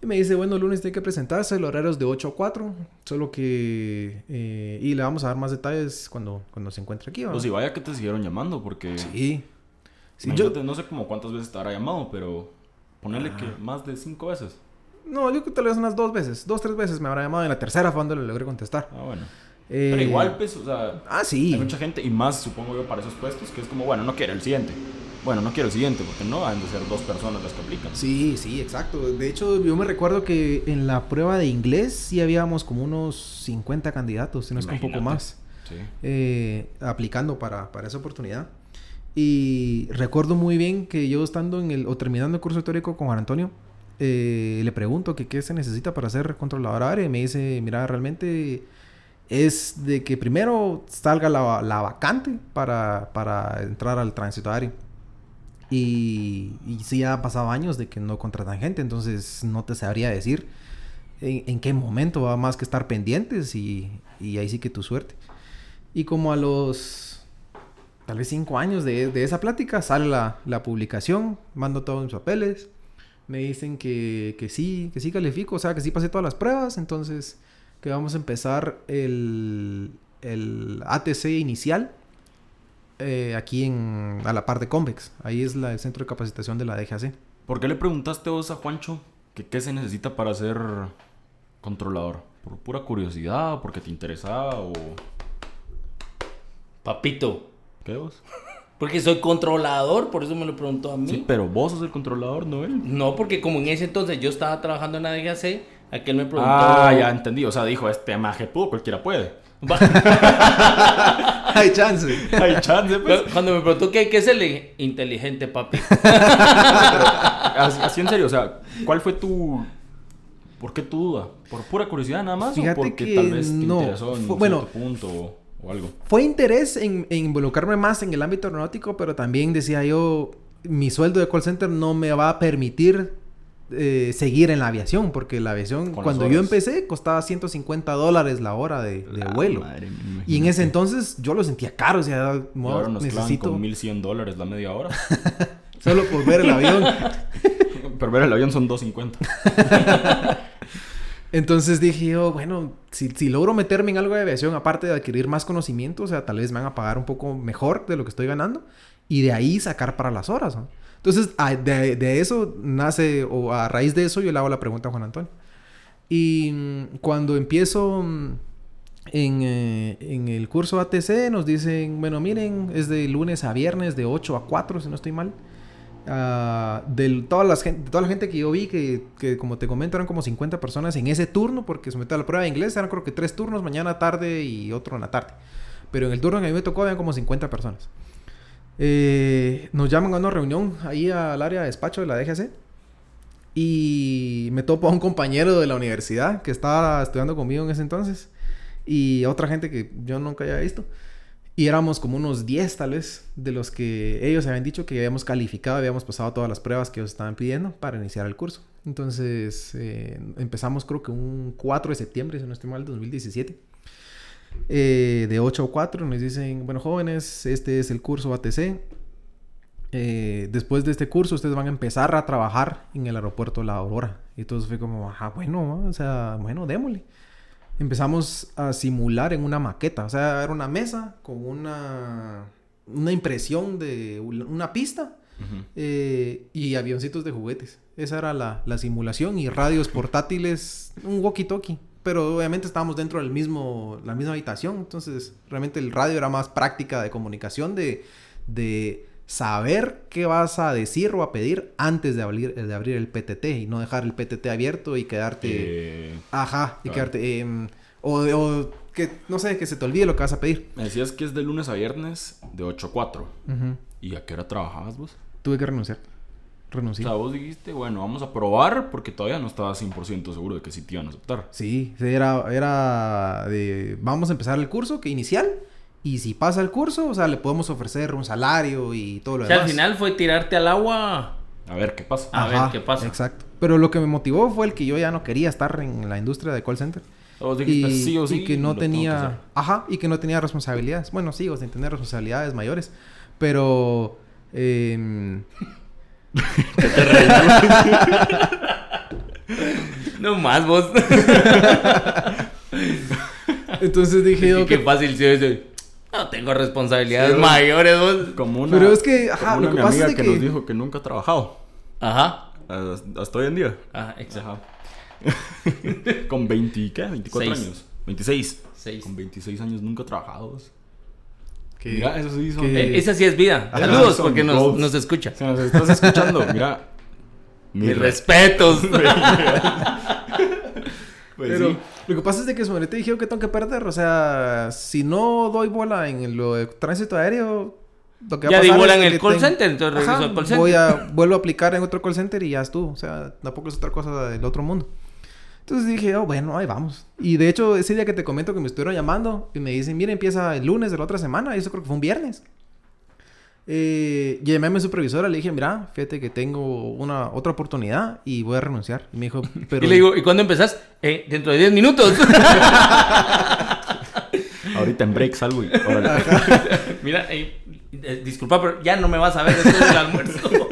C: Y me dice, bueno, el lunes tiene que presentarse, el horario es de 8 a 4, solo que... eh, y le vamos a dar más detalles cuando, cuando se encuentre aquí, ¿va?
A: Pues si vaya que te siguieron llamando, porque...
C: Sí. Sí, yo,
A: No sé como cuántas veces te habrá llamado, pero... Ponerle que más de cinco veces.
C: no, yo creo que tal vez unas dos veces, dos, tres veces me habrá llamado, en la tercera fue cuando le logré contestar.
A: Ah, bueno.
C: Eh,
A: Pero igual, pues, o sea...
C: Ah, sí.
A: Hay mucha gente, y más supongo yo para esos puestos, que es como, bueno, no quiero el siguiente. Bueno, no quiero el siguiente, porque no han de ser dos personas las que aplican.
C: Sí, sí, exacto. De hecho, yo me recuerdo que en la prueba de inglés sí habíamos como unos 50 candidatos, si no es que un poco más,
A: Sí.
C: eh, aplicando para, para esa oportunidad. Y recuerdo muy bien que yo estando en el, o terminando el curso teórico con Juan Antonio, eh, le pregunto que qué se necesita para ser controlador área y me dice, mira, realmente es de que primero salga la, la vacante para, para entrar al tránsito aéreo. Y, y sí ha pasado años de que no contratan gente, entonces no te sabría decir en, en qué momento va más que estar pendientes y, y ahí sí que tu suerte. Y como a los tal vez cinco años de, de esa plática, sale la, la, publicación, mando todos mis papeles, me dicen que, que, sí, que sí califico, o sea, que sí pasé todas las pruebas, entonces que vamos a empezar el, el ATC inicial eh, aquí en, a la par de Convex, ahí es la, el centro de capacitación de la DGAC.
A: ¿Por qué le preguntaste vos a Juancho que qué se necesita para ser controlador? ¿Por pura curiosidad? ¿Porque te interesaba o...?
B: Papito.
A: ¿Qué vos?
B: Porque soy controlador, por eso me lo preguntó a mí.
A: Sí, pero vos sos el controlador, no él.
B: No, porque como en ese entonces yo estaba trabajando en la DGAC, aquel me preguntó...
A: Ah, ya entendí. O sea, dijo, este maje pudo, cualquiera puede.
C: Hay chance.
A: Hay chance, pues.
B: Cuando me preguntó qué, qué es el inteligente, papi.
A: así, así en serio, o sea, ¿cuál fue tu... ¿Por qué tu duda? ¿Por pura curiosidad nada más?
C: Fíjate
A: ¿O porque
C: que
A: tal vez te
C: no.
A: interesó en
C: Fue- bueno,
A: punto o, o algo?
C: Fue interés en, en involucrarme más en el ámbito aeronáutico, pero también decía yo, mi sueldo de call center no me va a permitir eh, seguir en la aviación, porque la aviación,
A: Con
C: cuando yo empecé, costaba 150 dólares la hora de, de
A: La
C: vuelo.
A: madre,
C: Y en ese entonces yo lo sentía caro, o sea,
A: ahora nos
C: necesito
A: con 1100 dólares la media hora.
C: solo por ver el avión.
A: Pero ver el avión son 250.
C: Entonces dije yo, bueno, si, si logro meterme en algo de aviación, aparte de adquirir más conocimiento, o sea, tal vez me van a pagar un poco mejor de lo que estoy ganando y de ahí sacar para las horas. ¿no? Entonces, a- de, eso nace, o a raíz de eso, yo le hago la pregunta a Juan Antonio. Y mm, cuando empiezo mm, en, eh, en el curso ATC, nos dicen, bueno, miren, es de lunes a viernes, de 8 a 4, si no estoy mal. Ah, de, todas las gen- de toda la gente que yo vi, que, que como te comento eran como 50 personas en ese turno, porque sometió a la prueba de inglés, eran creo que tres turnos, mañana, tarde y otro en la tarde. Pero en el turno que a mí me tocó habían como 50 personas. Eh, nos llaman a una reunión ahí al área de despacho de la DGC. Y me topo a un compañero de la universidad que estaba estudiando conmigo en ese entonces. Y otra gente que yo nunca había visto. Y éramos como unos 10 tal vez de los que ellos habían dicho que habíamos calificado, habíamos pasado todas las pruebas que ellos estaban pidiendo para iniciar el curso. Entonces eh, empezamos creo que un 4 de septiembre, si no estoy mal, 2017. Eh, de 8 a 4 nos dicen, bueno jóvenes, este es el curso ATC. Eh, después de este curso ustedes van a empezar a trabajar en el aeropuerto La Aurora. Y entonces fue como, ajá, bueno, ¿no? o sea, bueno, démosle empezamos a simular en una maqueta. O sea, era una mesa con una, una impresión de una pista eh, y avioncitos de juguetes. Esa era la, la simulación y radios portátiles, un walkie-talkie. Pero obviamente estábamos dentro del mismo, la misma habitación. Entonces, realmente el radio era más práctica de comunicación, de, de saber qué vas a decir o a pedir antes de abrir, de abrir el PTT y no dejar el PTT abierto y quedarte...
A: Eh,
C: Ajá, y
A: Claro.
C: quedarte. em, o, o que, no sé, que se te olvide lo que vas a pedir.
A: me decías que es de lunes a viernes de 8 a 4.
C: Ujú.
A: ¿Y a qué hora trabajabas vos?
C: Tuve que renunciar.
A: O
C: Renuncié.
A: sea, vos dijiste, bueno, vamos a probar porque todavía no estaba 100% seguro de que sí te iban a aceptar.
C: Sí, sí, era, era de. Vamos a empezar el curso, que inicial. Y si pasa el curso, o sea, le podemos ofrecer un salario y todo lo
B: O sea,
C: demás.
B: al final fue tirarte al agua.
A: A ver qué pasa.
B: a ver qué pasa.
C: Exacto. Pero lo que me motivó fue el que yo ya no quería estar en la industria de call center. Y,
A: dijiste sí o sí.
C: y que no
A: que
C: tenía. Ajá, y que no tenía responsabilidades. Bueno, sigo sin tener responsabilidades mayores. Pero.
B: No más vos.
C: entonces dije yo
B: qué
C: que
B: fácil sí es. No tengo responsabilidades
A: Sí,
B: mayores vos.
A: Como una,
C: Pero es que, ajá,
A: como
C: lo que
A: mi
C: pasa es
A: que,
C: que-
A: nos dijo que nunca ha trabajado.
B: Ajá.
A: Hasta hoy en día.
B: Ajá, exacto.
A: Ajá. Con 20, ¿qué? 24
B: Seis.
A: años. 26.
B: Seis.
A: Con 26 años nunca trabajado.
C: Que-
A: Mira, eso sí son...
C: que-
B: Eh, esa sí es vida.
A: Ajá,
B: Saludos porque nos, nos escucha.
A: Si nos estás escuchando, mira.
B: Mis
A: re-
B: respetos.
A: Pues
C: Pero
A: sí.
C: lo que pasa es de que su te dijeron que tengo que perder. O sea, si no doy bola en lo de tránsito aéreo, lo que va
B: Ya di
C: pasar
B: bola
C: es
B: en el
C: que
B: call
C: tengo-
B: center, entonces regreso
C: Ajá,
B: al call center.
C: Voy a, vuelvo a aplicar en otro call center y ya estuvo. O sea, tampoco es otra cosa del otro mundo. Entonces dije, oh, bueno, ahí vamos. Y de hecho, ese día que te comento que me estuvieron llamando y me dicen, mira, empieza el lunes de la otra semana. Y eso creo que fue un viernes. Eh, llamé a mi supervisora, le dije, mira, fíjate que tengo una otra oportunidad y voy a renunciar. Y me dijo, pero...
B: Y le digo, ¿y cuándo empezás? Eh, dentro de 10 minutos.
A: Ahorita en break salgo y... Órale.
B: Mira, eh, eh, disculpa, pero ya no me vas a ver después del almuerzo.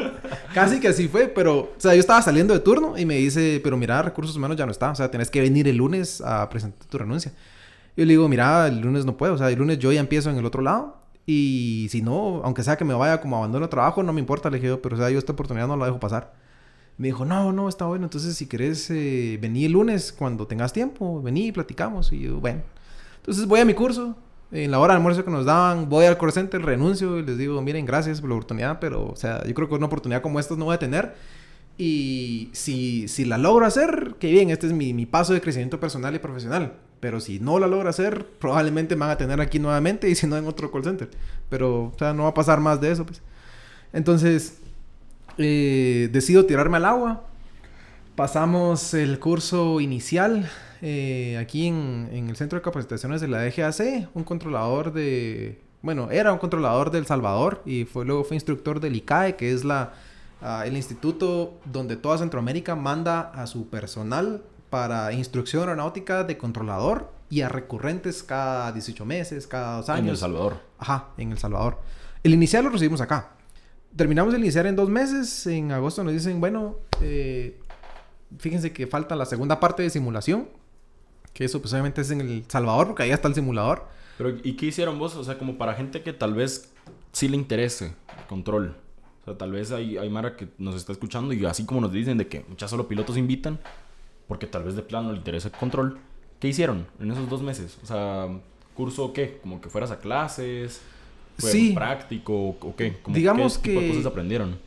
C: Casi que así fue, pero, o sea, yo estaba saliendo de turno y me dice, pero mira, recursos humanos ya no está, o sea, tenés que venir el lunes a presentar tu renuncia. Yo le digo, mira, el lunes no puedo, o sea, el lunes yo ya empiezo en el otro lado y si no, aunque sea que me vaya como abandono trabajo, no me importa, le pero o sea, yo esta oportunidad no la dejo pasar. Me dijo, no, no, está bueno, entonces si querés eh, el lunes cuando tengas tiempo, vení y platicamos. Y yo, bueno. Entonces voy a mi curso, en la hora de almuerzo que nos daban, voy al call center, renuncio y les digo, miren, gracias por la oportunidad, pero, o sea, yo creo que una oportunidad como esta no voy a tener. Y si, si la logro hacer, qué bien, este es mi, mi paso de crecimiento personal y profesional. Pero si no la logro hacer, probablemente me van a tener aquí nuevamente y si no en otro call center. Pero, o sea, no va a pasar más de eso, pues. Entonces, eh, decido tirarme al agua. Pasamos el curso inicial eh, aquí en, en, el centro de capacitaciones de la DGAC, un controlador de, bueno, era un controlador del Salvador y fue, luego fue instructor del ICAE, que es la, uh, el instituto donde toda Centroamérica manda a su personal para instrucción aeronáutica de controlador y a recurrentes cada 18 meses, cada dos años. En
A: El Salvador.
C: Ajá, en El Salvador. El inicial lo recibimos acá. Terminamos de iniciar en dos meses. En agosto nos dicen, bueno, eh, fíjense que falta la segunda parte de simulación. Que eso pues obviamente es en El Salvador, porque ahí está el simulador.
A: Pero, ¿y qué hicieron vos? O sea, como para gente que tal vez sí le interese el control. O sea, tal vez hay, hay Mara que nos está escuchando y así como nos dicen de que muchas solo pilotos invitan, porque tal vez de plano le interesa el control. ¿Qué hicieron en esos dos meses? O sea, ¿curso qué? ¿Como que fueras a clases? ¿Fue
C: Sí.
A: práctico o qué? Como,
C: Digamos
A: ¿qué tipo de
C: que-
A: cosas aprendieron?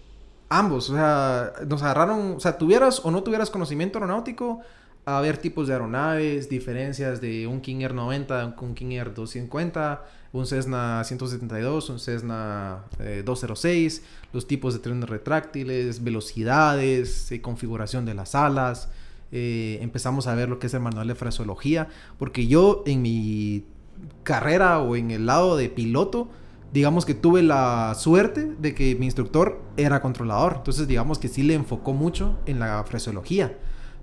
C: Ambos, o sea, nos agarraron, o sea, tuvieras o no tuvieras conocimiento aeronáutico, a ver tipos de aeronaves, diferencias de un King Air 90, un King Air 250, un Cessna 172, un Cessna eh, 206, los tipos de trenes retráctiles, velocidades, eh, configuración de las alas. eh, empezamos a ver lo que es el manual de fraseología, porque yo en mi carrera o en el lado de piloto, digamos que tuve la suerte de que mi instructor era controlador. Entonces, digamos que sí le enfocó mucho en la fraseología.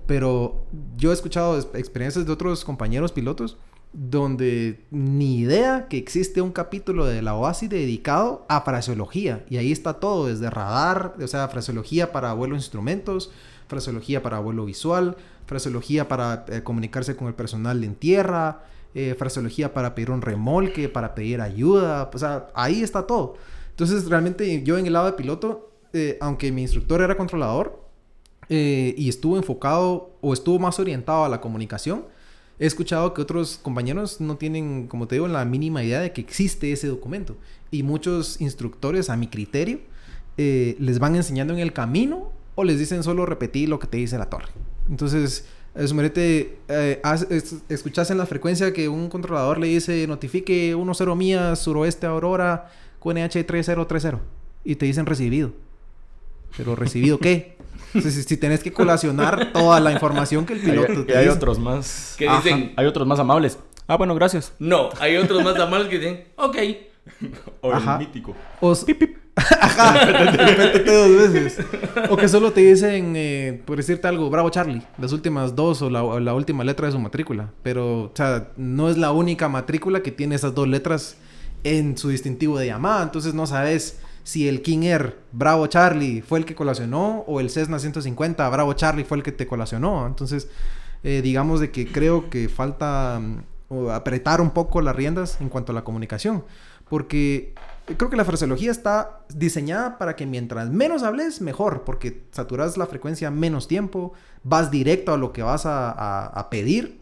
C: Pero yo he escuchado es- experiencias de otros compañeros pilotos donde ni idea que existe un capítulo de la OASI dedicado a fraseología. Y ahí está todo, desde radar, o sea, fraseología para vuelo instrumentos, fraseología para vuelo visual, fraseología para eh, comunicarse con el personal en tierra, eh, fraseología para pedir un remolque, para pedir ayuda, o sea, ahí está todo. Entonces, realmente yo en el lado de piloto, eh, aunque mi instructor era controlador eh, y estuvo enfocado o estuvo más orientado a la comunicación, he escuchado que otros compañeros no tienen, como te digo, la mínima idea de que existe ese documento. Y muchos instructores, a mi criterio, les van enseñando en el camino o les dicen solo repetir lo que te dice la torre. Entonces, sumerete, eh, haz- es- escuchás en la frecuencia que un controlador le dice notifique 10 millas suroeste Aurora QNH 3030 y te dicen recibido. Pero recibido qué? Si, si tenés que colacionar toda la información que el piloto
A: Hay,
C: te
A: y hay
C: dice.
A: otros más.
B: Que
C: Ajá.
B: dicen,
A: Hay otros más amables. Ah, bueno, gracias.
B: no, hay otros más amables que dicen, ok.
A: O
C: Ajá.
A: el mítico.
C: O s- Ajá, repétete dos veces. O que solo te dicen, eh, por decirte algo, Bravo Charlie, las últimas dos o la, o la última letra de su matrícula. Pero, o sea, no es la única matrícula que tiene esas dos letras en su distintivo de llamada. Entonces no sabes si el King Air Bravo Charlie fue el que colacionó o el Cessna 150 Bravo Charlie fue el que te colacionó. Entonces, eh, digamos de que creo que falta o apretar un poco las riendas en cuanto a la comunicación. Porque creo que la fraseología está diseñada para que mientras menos hables, mejor. Porque saturas la frecuencia menos tiempo, vas directo a lo que vas a, a- a pedir.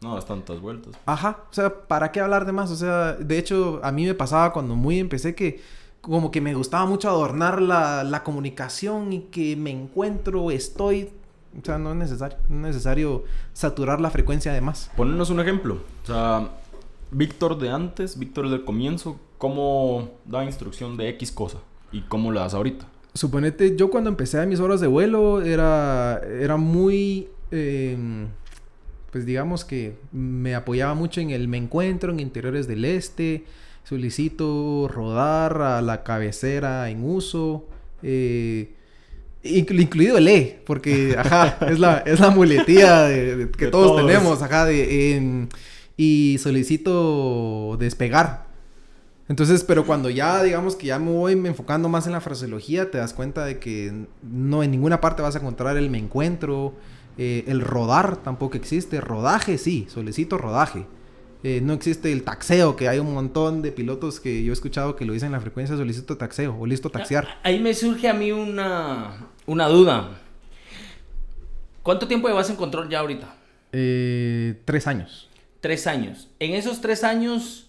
A: No, das tantas vueltas.
C: Ajá, o sea, ¿para qué hablar de más? O sea, de hecho, a mí me pasaba cuando muy empecé que como que me gustaba mucho adornar la, la comunicación y que me encuentro, estoy... O sea, no es necesario, no es necesario saturar la frecuencia de más.
A: Ponernos un ejemplo. O sea, Víctor de antes, Víctor del comienzo, ¿cómo da instrucción de X cosa? ¿Y cómo la das ahorita?
C: Suponete, yo cuando empecé a mis horas de vuelo era, era muy, eh, pues digamos que me apoyaba mucho en el me encuentro en interiores del este, solicito rodar a la cabecera en uso, eh, inclu- incluido el E, porque, ajá, es la, es la muletía de, de- que
A: De
C: todos,
A: todos.
C: tenemos, ajá, de, em, y solicito despegar. Entonces, pero cuando ya, digamos que ya me voy enfocando más en la fraseología, te das cuenta de que no en ninguna parte vas a encontrar el me encuentro, eh, el rodar tampoco existe, rodaje sí, solicito rodaje. Eh, no existe el taxeo, que hay un montón de pilotos que yo he escuchado que lo dicen en la frecuencia solicito taxeo o listo taxear.
B: Ahí me surge a mí una, una duda. ¿Cuánto tiempo llevas en control ya ahorita?
C: Eh, tres años.
B: Tres años. En esos tres años,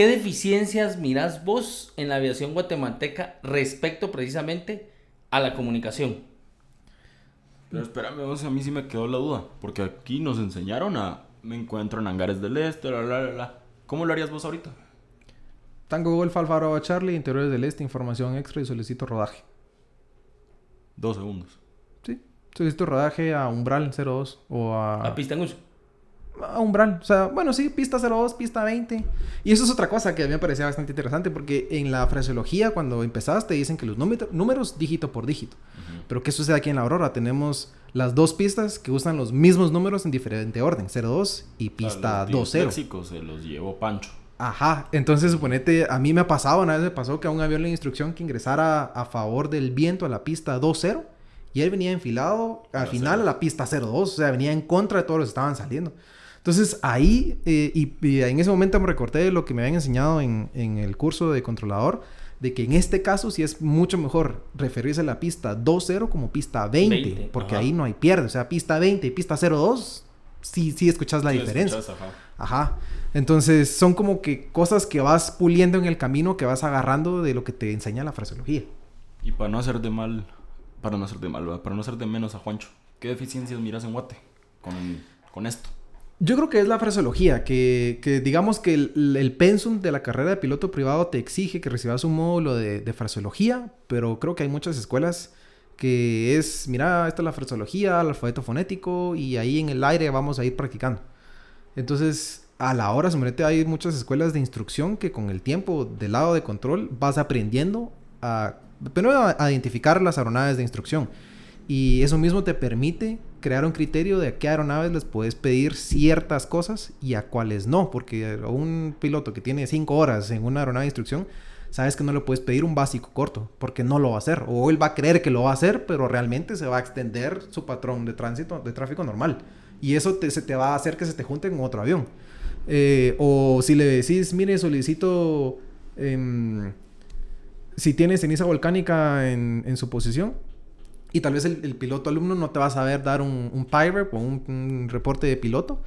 B: ¿qué deficiencias mirás vos en la aviación guatemalteca respecto precisamente a la comunicación?
A: Pero espérame, vos, a mí sí me quedó la duda. Porque aquí nos enseñaron a. Me encuentro en hangares del este, la, la, la, la. ¿Cómo lo harías vos ahorita?
C: Tango Golf Alfa Bravo Charlie, interiores del este, información extra y solicito rodaje.
A: Dos segundos.
C: Sí, solicito rodaje a umbral 02 o a...
B: A pista en uso.
C: A umbral. O sea, bueno, sí, pista 02, pista 20. Y eso es otra cosa que a mí me parecía bastante interesante porque en la fraseología cuando empezás te dicen que los número- números dígito por dígito. Pero ¿qué sucede aquí en la Aurora? Tenemos las dos pistas que usan los mismos números en diferente orden, 02 y pista
A: A los
C: 20.
A: disléxicos se los llevó Pancho.
C: Ajá, entonces suponete, a mí me ha pasado, una vez me pasó que a un avión le instrucción que ingresara a favor del viento a la pista 20 y él venía enfilado al final a la pista 02, o sea, venía en contra de todos los que estaban saliendo. Entonces ahí, eh, y, y en ese momento me recordé lo que me habían enseñado en, en el curso de controlador, de que en este caso sí es mucho mejor referirse a la pista 20 como pista 20,
B: 20,
C: porque
B: ajá.
C: ahí no hay pierde, o sea, pista 20 y pista 02, sí, sí escuchas la
A: Sí,
C: diferencia.
A: escuchás, ajá.
C: Ajá. Entonces son como que cosas que vas puliendo en el camino, que vas agarrando de lo que te enseña la fraseología.
A: Y para no hacer de mal, para no hacer de mal, ¿verdad? para no hacer de menos a Juancho, ¿qué deficiencias miras en Guate con, con esto?
C: Yo creo que es la fraseología, que, que digamos que el, el pensum de la carrera de piloto privado te exige que recibas un módulo de, de fraseología, pero creo que hay muchas escuelas que es, mira, esta es la fraseología, el alfabeto fonético, y ahí en el aire vamos a ir practicando. Entonces, a la hora, suponete, hay muchas escuelas de instrucción que con el tiempo del lado de control vas aprendiendo a, primero a, a identificar las aeronaves de instrucción. Y eso mismo te permite crear un criterio de a qué aeronaves les puedes pedir ciertas cosas y a cuáles no. Porque a un piloto que tiene 5 horas en una aeronave de instrucción, sabes que no le puedes pedir un básico corto, porque no lo va a hacer. O él va a creer que lo va a hacer, pero realmente se va a extender su patrón de tránsito, de tráfico normal. Y eso te, se te va a hacer que se te junte con otro avión. Eh, o si le decís, mire, solicito em, si tiene ceniza volcánica en, en su posición. Y tal vez el, el piloto alumno no te va a saber dar un, un o un, un reporte de piloto.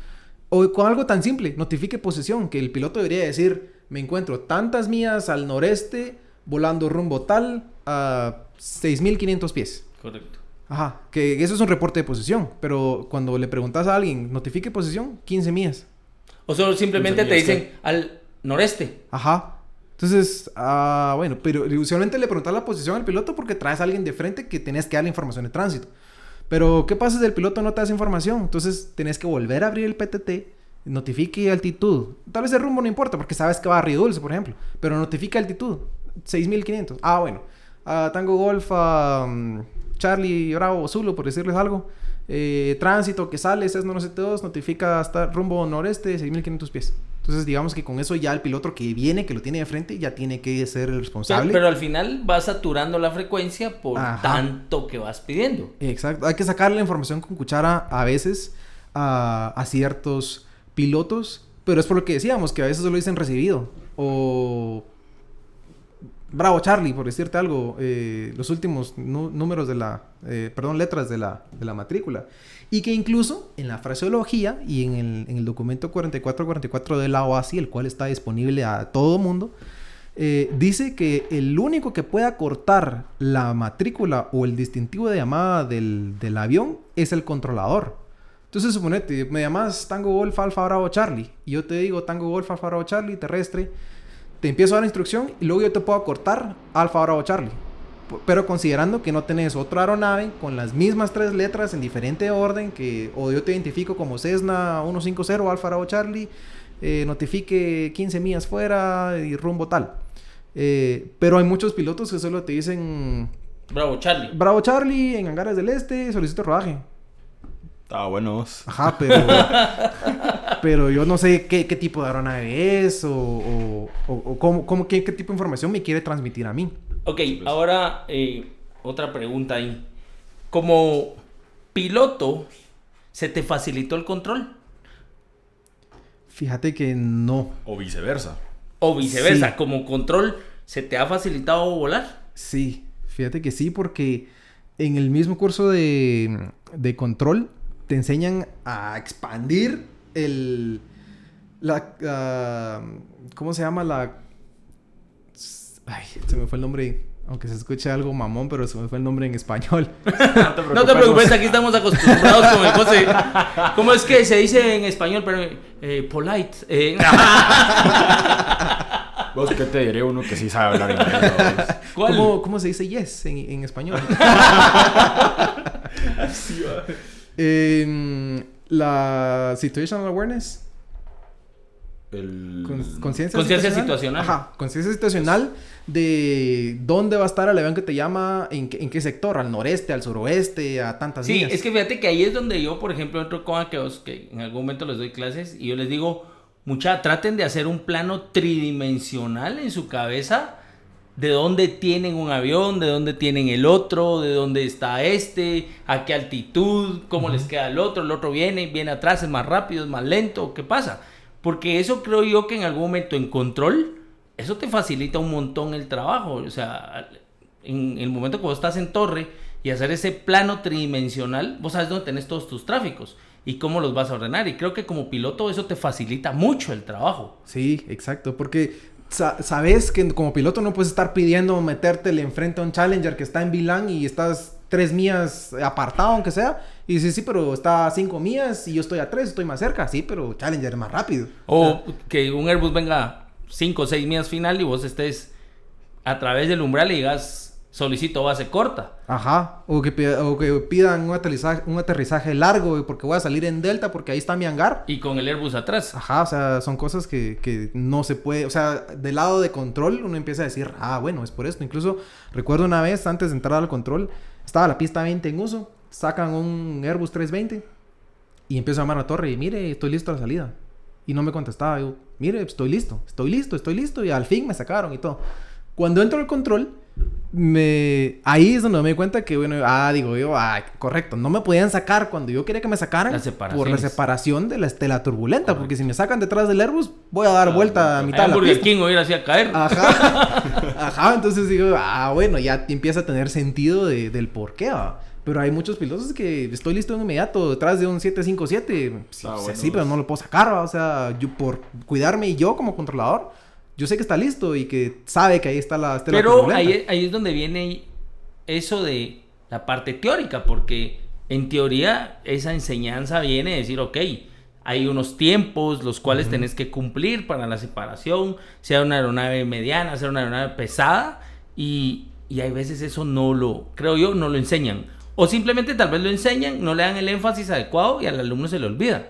C: O con algo tan simple, notifique posición, que el piloto debería decir, me encuentro tantas millas al noreste, volando rumbo tal, a 6.500 pies.
B: Correcto.
C: Ajá, que eso es un reporte de posición, pero cuando le preguntas a alguien, notifique posición, 15 millas.
B: O solo simplemente te dicen al noreste.
C: Ajá. Entonces, ah, bueno, pero usualmente le preguntas la posición al piloto porque traes a alguien de frente que tenés que darle información de tránsito. Pero, ¿qué pasa si el piloto no te hace información? Entonces, tenés que volver a abrir el PTT, notifique altitud. Tal vez el rumbo no importa porque sabes que va a Río Dulce, por ejemplo. Pero notifica altitud. 6500. Ah, bueno. Ah, Tango Golf, ah, mm, Charlie, Bravo, Zulu, por decirles algo. Eh, tránsito que sale, es 972, notifica hasta rumbo noreste, 6500 pies. Entonces, digamos que con eso ya el piloto que viene, que lo tiene de frente, ya tiene que ser el
B: Pero,
C: responsable.
B: pero al final vas saturando la frecuencia por
C: Ajá.
B: tanto que vas pidiendo.
C: Exacto. Hay que sacar la información con cuchara a veces a, a ciertos pilotos, pero es por lo que decíamos, que a veces solo dicen recibido. O Bravo Charlie, por decirte algo, eh, los últimos números de la, eh, perdón, letras de la, de la matrícula. Y que incluso en la fraseología y en el, en el documento 4444 de la OASI, el cual está disponible a todo mundo, eh, dice que el único que pueda cortar la matrícula o el distintivo de llamada del, avión es el controlador. Entonces, suponete, me llamas Tango Golf Alfa Bravo Charlie y yo te digo Tango Golf Alfa Bravo Charlie terrestre, te empiezo a dar instrucción y luego yo te puedo cortar Alfa Bravo Charlie. Pero considerando que no tenés otra aeronave con las mismas tres letras en diferente orden, que o yo te identifico como Cessna 150 Alfa Bravo Charlie, eh, notifique 15 millas fuera y rumbo tal. Eh, pero hay muchos pilotos que solo te dicen
B: Bravo, Charlie.
C: Bravo Charlie en Hangares del Este, solicito rodaje.
A: Estaba bueno. vos.
C: Ajá, pero. pero yo no sé qué, qué tipo de aeronave es o, o, o- o cómo, cómo- qué, qué tipo de información me quiere transmitir a mí.
B: Ok, ahora eh, otra pregunta ahí. Como piloto, ¿se te facilitó el control?
C: Fíjate que no.
A: O viceversa.
B: O viceversa,
C: Sí.
B: como control, ¿se te ha facilitado volar?
C: Sí, fíjate que sí, porque en el mismo curso de, de control te enseñan a expandir el. La. ¿Cómo se llama? La. Ay, se me fue el nombre. Aunque se escuche algo mamón, pero se me fue el nombre en español.
B: No te preocupes, aquí estamos acostumbrados con el José. ¿Cómo es que se dice en español? Pero, eh, polite. eh,
A: ¿Vos qué te diré uno que sí sabe hablar inglés?
C: ¿Cómo, cómo se dice yes en, en español? La situational awareness.
A: El...
C: Con- conciencia
B: situacional.
C: Ajá, conciencia situacional de dónde va a estar el avión que te llama, en, qué- en qué sector, al noreste, al suroeste, a tantas
B: Sí,
C: millas.
B: es que fíjate que ahí es donde yo, por ejemplo, entro con aquellos que en algún momento les doy clases y yo les digo, mucha, traten de hacer un plano tridimensional en su cabeza de dónde tienen un avión, de dónde tienen el otro, de dónde está este, a qué altitud, cómo les queda el otro, el otro viene, viene atrás, es más rápido, es más lento, ¿qué pasa? Porque eso creo yo que en algún momento en control, eso te facilita un montón el trabajo, o sea, en el momento que vos estás en torre y hacer ese plano tridimensional, vos sabes dónde tenés todos tus tráficos y cómo los vas a ordenar. Y creo que como piloto eso te facilita mucho el trabajo.
C: Sí, exacto, porque sa- sabes que como piloto no puedes estar pidiendo metértele enfrente a un Challenger que está en Vilán y estás tres millas apartado, aunque sea. Y dices, sí, pero está a cinco millas y yo estoy a tres, estoy más cerca. Sí, pero Challenger es más rápido.
B: O que un Airbus venga 5 o 6 millas final y vos estés a través del umbral y digas, solicito base corta.
C: Ajá, o que, o que pidan un aterrizaje, un aterrizaje largo porque voy a salir en Delta porque ahí está mi hangar.
B: Y con el Airbus atrás.
C: Ajá, o sea, son cosas que, que no se puede, o sea, del lado de control uno empieza a decir, ah, bueno, es por esto. Incluso recuerdo una vez antes de entrar al control, estaba la pista 20 en uso, sacan un Airbus 320 y empiezo a llamar a la torre y mire, estoy listo a la salida. Y no me contestaba, yo, mire, estoy listo, estoy listo, estoy listo y al fin me sacaron y todo. Cuando entro al control, me... ahí es donde me di cuenta que, bueno, ah, digo yo, ah, correcto, no me podían sacar cuando yo quería que me sacaran por la separación de la estela turbulenta, porque si me sacan detrás del Airbus, voy a dar vuelta a mitad de la
B: Burger. King hubiera así a caer.
C: Ajá, ajá, entonces digo, ah, bueno, ya empieza a tener sentido de- del por qué, ¿va? Pero hay muchos pilotos que estoy listo en inmediato detrás de un 757. Sí,
A: Ah,
C: o
A: bueno,
C: sí, pero no lo puedo sacar, ¿va? O sea, yo por cuidarme y yo como controlador, yo sé que está listo y que sabe que ahí está la estela
B: Pero ahí, ahí es donde viene eso de la parte teórica, porque en teoría esa enseñanza viene de decir, ok, hay unos tiempos los cuales tenés que cumplir para la separación, sea una aeronave mediana, sea una aeronave pesada, y, y hay veces eso no lo, creo yo, no lo enseñan. O simplemente tal vez lo enseñan, no le dan el énfasis adecuado y al alumno se le olvida.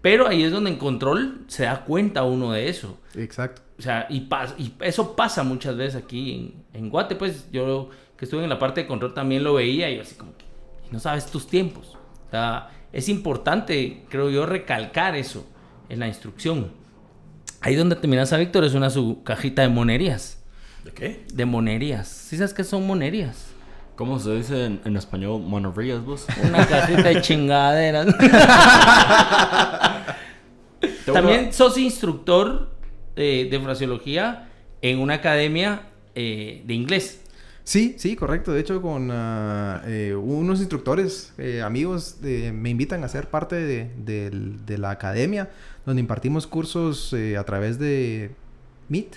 B: Pero ahí es donde en control se da cuenta uno de eso.
C: Exacto.
B: O sea, y, pas- y eso pasa muchas veces aquí en, en Guate, pues yo que estuve en la parte de control también lo veía y yo así como que no sabes tus tiempos. O sea, es importante, creo yo, recalcar eso en la instrucción. Ahí donde terminas a Víctor es una su cajita de monerías.
A: ¿De qué?
B: De monerías. ¿Sí sabes qué son monerías?
A: ¿Cómo se dice en, en español monorías vos?
B: Una cajita de chingaderas. También sos instructor eh, de fraseología en una academia eh, de inglés.
C: Sí, sí, correcto. De hecho, con ah, eh, unos instructores, eh, amigos, me invitan a ser parte de, de la academia, donde impartimos cursos eh, a través de Meet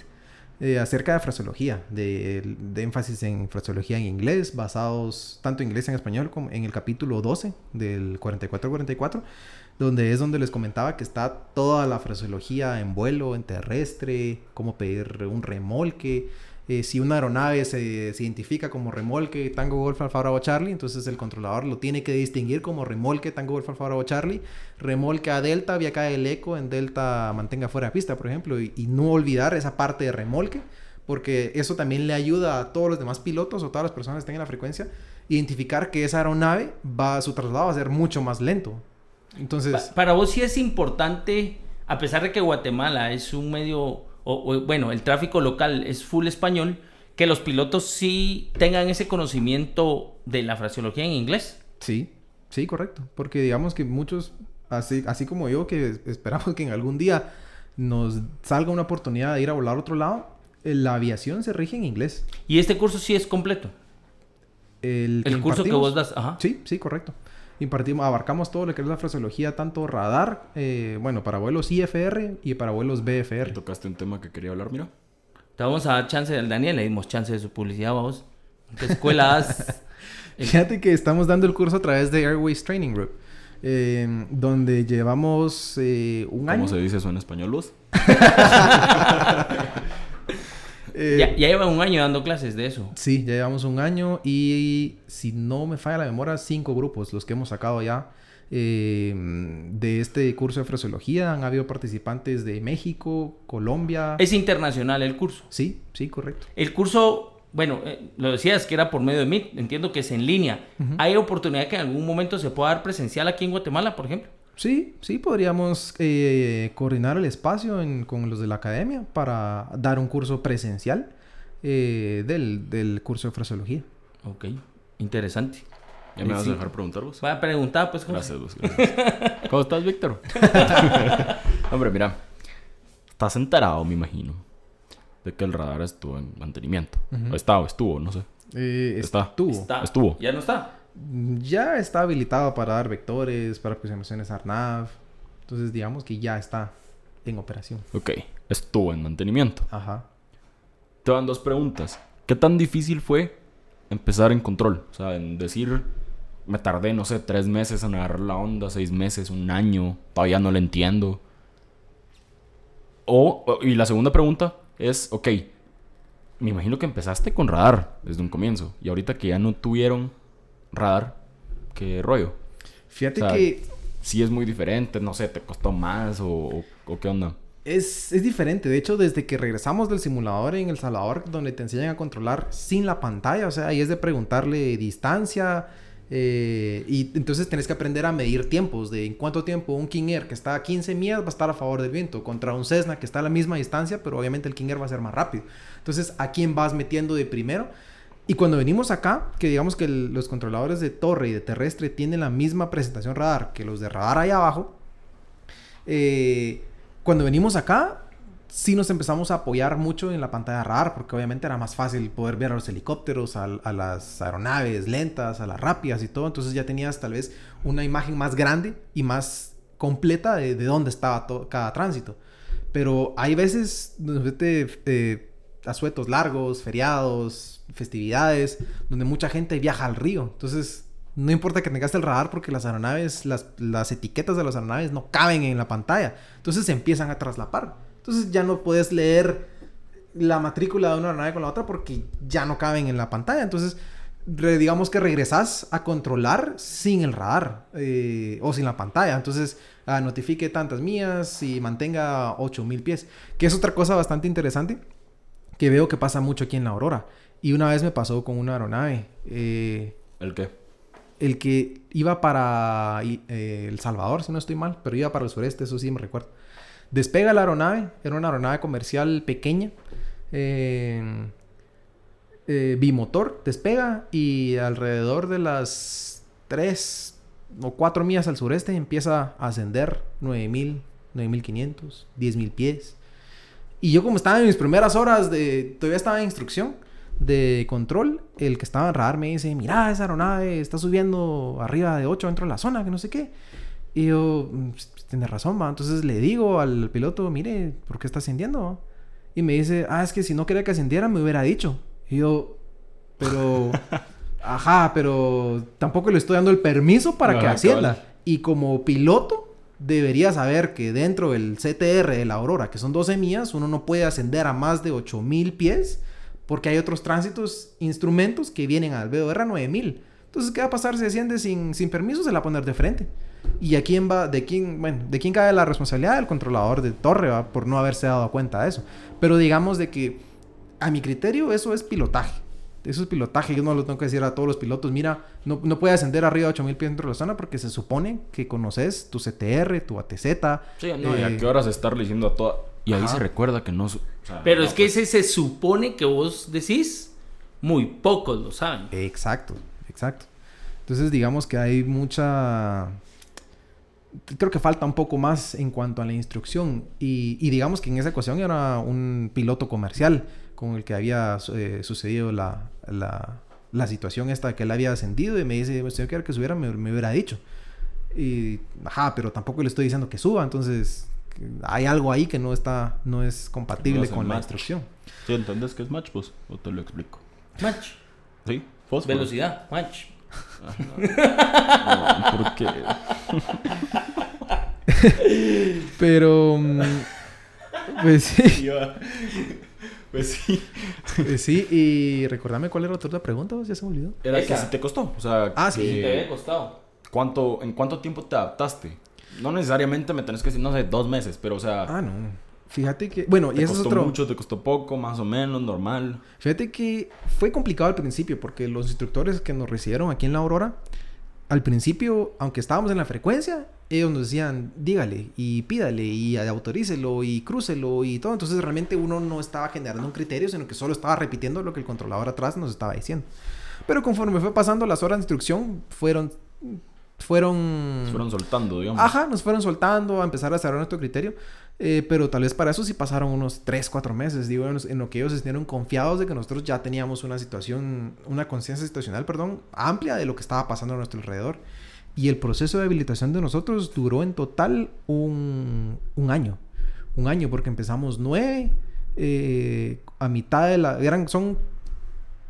C: eh, acerca de fraseología, de, énfasis en fraseología en inglés, basados tanto en inglés en español como en el capítulo 12 del 44-44, donde es donde les comentaba que está toda la fraseología en vuelo, en terrestre, cómo pedir un remolque, eh, si una aeronave se, identifica como remolque Tango Golf Alfa Bravo Charlie, entonces el controlador lo tiene que distinguir como remolque Tango Golf Alfa Bravo Charlie, remolque a Delta, vía acá el eco, en Delta mantenga fuera de pista, por ejemplo, y, no olvidar esa parte de remolque, porque eso también le ayuda a todos los demás pilotos o todas las personas que estén en la frecuencia identificar que esa aeronave va, su traslado va a ser mucho más lento. Entonces,
B: Pa- para vos sí es importante, a pesar de que Guatemala es un medio, o, o, bueno, el tráfico local es full español, que los pilotos sí tengan ese conocimiento de la fraseología en inglés.
C: sí, sí, correcto. Porque digamos que muchos, así, así como yo, que esperamos que en algún día nos salga una oportunidad de ir a volar a otro lado, eh, la aviación se rige en inglés.
B: Y este curso sí es completo.
C: El,
B: El curso que vos das, ajá.
C: Sí, sí, correcto. Impartimos, abarcamos todo lo que es la fraseología, tanto radar, eh, bueno, para vuelos IFR y para vuelos BFR.
A: tocaste un tema que quería hablar, mira.
B: Te vamos a dar chance al Daniel, le dimos chance de su publicidad, vamos. ¿En qué escuela has?
C: Fíjate que estamos dando el curso a través de Airways Training Group, eh, donde llevamos eh, un
A: ¿Cómo
C: año.
A: se dice eso en español, vos?
C: Eh,
B: ya, ya lleva un año dando clases de eso.
C: Sí, ya llevamos un año y si no me falla la memoria, cinco grupos los que hemos sacado ya eh, de este curso de fraseología. Han habido participantes de México, Colombia.
B: Es internacional el curso.
C: Sí, sí, correcto.
B: El curso, bueno, eh, lo decías que era por medio de Meet, entiendo que es en línea. ¿Hay oportunidad que en algún momento se pueda dar presencial aquí en Guatemala, por ejemplo?
C: Sí, sí, podríamos eh, coordinar el espacio en- con los de la academia para dar un curso presencial eh, del, del curso de fraseología.
B: Ok, interesante.
A: ¿Ya me
B: Eh,
A: vas a dejar preguntar vos?
B: Voy a preguntar, pues, José.
A: Gracias, vos. gracias. ¿Cómo estás, Víctor? Hombre, mira. Estás enterado, me imagino, de que el radar estuvo en mantenimiento. O está, o estuvo, no sé.
C: Eh,
A: Está.
C: estuvo.
B: Está.
A: Estuvo.
B: Ya no está.
C: Ya está habilitado para dar vectores, para aproximaciones ARNAV. Entonces, digamos que ya está en operación.
A: Ok, estuvo en mantenimiento.
C: Ajá.
A: Te van dos preguntas. ¿Qué tan difícil fue empezar en control? O sea, en decir, me tardé, no sé, tres meses en agarrar la onda, seis meses, un año, todavía no lo entiendo. O- y la segunda pregunta es, ok, me imagino que empezaste con radar desde un comienzo. Y ahorita que ya no tuvieron radar, ¿qué rollo?
C: Fíjate
A: O sea,
C: que
A: Si es muy diferente, no sé, te costó más o, o- o qué onda.
C: es, es diferente. De hecho, desde que regresamos del simulador en El Salvador, donde te enseñan a controlar sin la pantalla, o sea, ahí es de preguntarle distancia. eh, y entonces tenés que aprender a medir tiempos de en cuánto tiempo un King Air que está a 15 millas va a estar a favor del viento contra un Cessna que está a la misma distancia, pero obviamente el King Air va a ser más rápido. Entonces, ¿a quién vas metiendo de primero? Y cuando venimos acá, que digamos que los controladores de torre y de terrestre tienen la misma presentación radar que los de radar ahí abajo, eh, cuando venimos acá, sí nos empezamos a apoyar mucho en la pantalla radar, porque obviamente era más fácil poder ver a los helicópteros, a, las aeronaves lentas, a las rápidas y todo. Entonces ya tenías tal vez una imagen más grande y más completa de, de dónde estaba to- cada tránsito. Pero hay veces, eh, asuetos largos, feriados, festividades, donde mucha gente viaja al río. Entonces, no importa que tengas el radar porque las aeronaves, las, las etiquetas de las aeronaves no caben en la pantalla. Entonces se empiezan a traslapar. Entonces ya no puedes leer la matrícula de una aeronave con la otra porque ya no caben en la pantalla. Entonces, digamos que regresas a controlar sin el radar eh, o sin la pantalla. Entonces, ah, notifique tantas mías y mantenga 8000 pies. Que es otra cosa bastante interesante que veo que pasa mucho aquí en la Aurora. Y una vez me pasó con una aeronave. eh,
A: ¿El qué?
C: el que iba para eh, El Salvador, si no estoy mal, pero iba para el sureste, eso sí me recuerdo. Despega la aeronave, era una aeronave comercial pequeña, eh, bimotor, despega y alrededor de las 3 o 4 millas al sureste empieza a ascender 9000, 9500, 10000 pies. Y yo como estaba en mis primeras horas de... Todavía estaba en instrucción de control. El que estaba en radar me dice, mira, esa aeronave está subiendo arriba de 8 dentro de la zona, que no sé qué. Y yo, "Mm, pues, tiene razón, va. Entonces le digo al piloto, mire, ¿por qué está ascendiendo? Y me dice, ah, es que si no quería que ascendiera, me hubiera dicho. Y yo, pero... Ajá, pero tampoco le estoy dando el permiso para que ascienda. Y como piloto, debería saber que dentro del CTR de la Aurora, que son 12 millas, uno no puede ascender a más de 8000 pies porque hay otros tránsitos, instrumentos que vienen al BOR a 9000. Entonces, ¿qué va a pasar si asciende sin, sin permiso? Se la va a poner de frente. ¿Y a quién va? ¿De quién? Bueno, ¿de quién cae la responsabilidad? Del controlador de torre. Por no haberse dado cuenta de eso. Pero digamos de que, a mi criterio, eso es pilotaje. Eso es pilotaje. Yo no lo tengo que decir a todos los pilotos. Mira, no, no puede ascender arriba de 8000 pies dentro de la zona porque se supone que conoces tu CTR, tu ATZ.
A: Sí, no, y a
C: eh,
A: qué horas estarle diciendo a toda. Y ahí
C: Ajá.
A: se recuerda que no. su- o sea,
B: Pero
A: no,
B: es que
A: pues,
B: ese se supone que vos decís, muy pocos lo saben.
C: Exacto, exacto. Entonces digamos que hay mucha... Creo que falta un poco más en cuanto a la instrucción. Y, y digamos que en esa ocasión era un piloto comercial con el que había eh, sucedido la, la, la situación esta que él había ascendido y me dice, si yo quiero que subiera, me, me hubiera dicho. Y, ajá, pero tampoco le estoy diciendo que suba, entonces hay algo ahí que no está, no es compatible con la instrucción.
A: ¿Sí entendés qué es match, pues? O te lo explico.
B: Match.
A: ¿Sí? Fósforo.
B: Velocidad. Match.
A: No, ¿Por qué?
C: Pero... mm, Pues sí.
A: Pues sí.
C: Eh, sí, y recordame cuál era tu otra pregunta, ya se me olvidó.
A: Era
B: Esa.
A: que si te costó. O sea,
C: Ah, sí,
A: que-
B: Sí, te había costado.
A: ¿cuánto, ¿en cuánto tiempo te adaptaste? No necesariamente me tenés que decir, no sé, dos meses, pero o sea,
C: Ah, no. Fíjate que. Bueno, y
A: te
C: eso es
A: costó
C: otro.
A: mucho, te costó poco, más o menos, normal.
C: Fíjate que fue complicado al principio porque los instructores que nos recibieron aquí en la Aurora, al principio, aunque estábamos en la frecuencia, ellos nos decían, dígale y pídale y autorícelo y crúcelo y todo. Entonces realmente uno no estaba generando un criterio, sino que solo estaba repitiendo lo que el controlador atrás nos estaba diciendo. Pero conforme fue pasando las horas de instrucción, fueron... Fueron...
A: Se fueron soltando, digamos.
C: Ajá, nos fueron soltando a empezar a cerrar nuestro criterio. eh, pero tal vez para eso sí pasaron unos 3, 4 meses, digo, en, lo que ellos se sintieron confiados de que nosotros ya teníamos una situación, una conciencia situacional, perdón, amplia de lo que estaba pasando a nuestro alrededor. Y el proceso de habilitación de nosotros duró en total un, un año. Un año, porque empezamos 9, eh, a mitad de la... Eran, son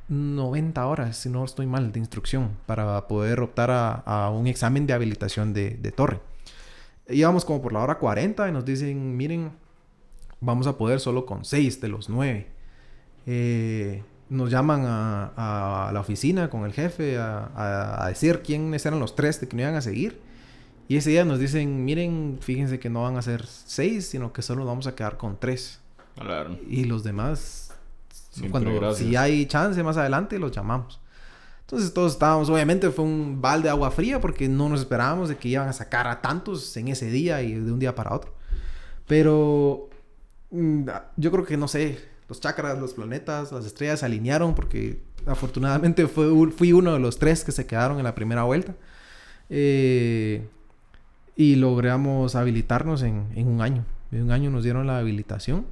C: 90 horas, si no estoy mal, de instrucción para poder optar a, un examen de habilitación de, torre. Íbamos como por la hora 40 y nos dicen, miren, vamos a poder solo con 6 de los 9. Eh, nos llaman a, a la oficina con el jefe a, a- a decir quiénes eran los tres de que no iban a seguir. Y ese día nos dicen, miren, fíjense que no van a ser 6, sino que solo nos vamos a quedar con 3.
A: Claro.
C: Y los demás,
A: Siempre
C: cuando
A: gracias.
C: si hay chance más adelante, los llamamos. Entonces todos estábamos, obviamente fue un balde de agua fría porque no nos esperábamos de que iban a sacar a tantos en ese día y de un día para otro. Pero mm, yo creo que no sé, los chakras, los planetas, las estrellas se alinearon porque afortunadamente fui uno de los tres que se quedaron en la primera vuelta. Eh, y logramos habilitarnos en, un año. En un año nos dieron la habilitación.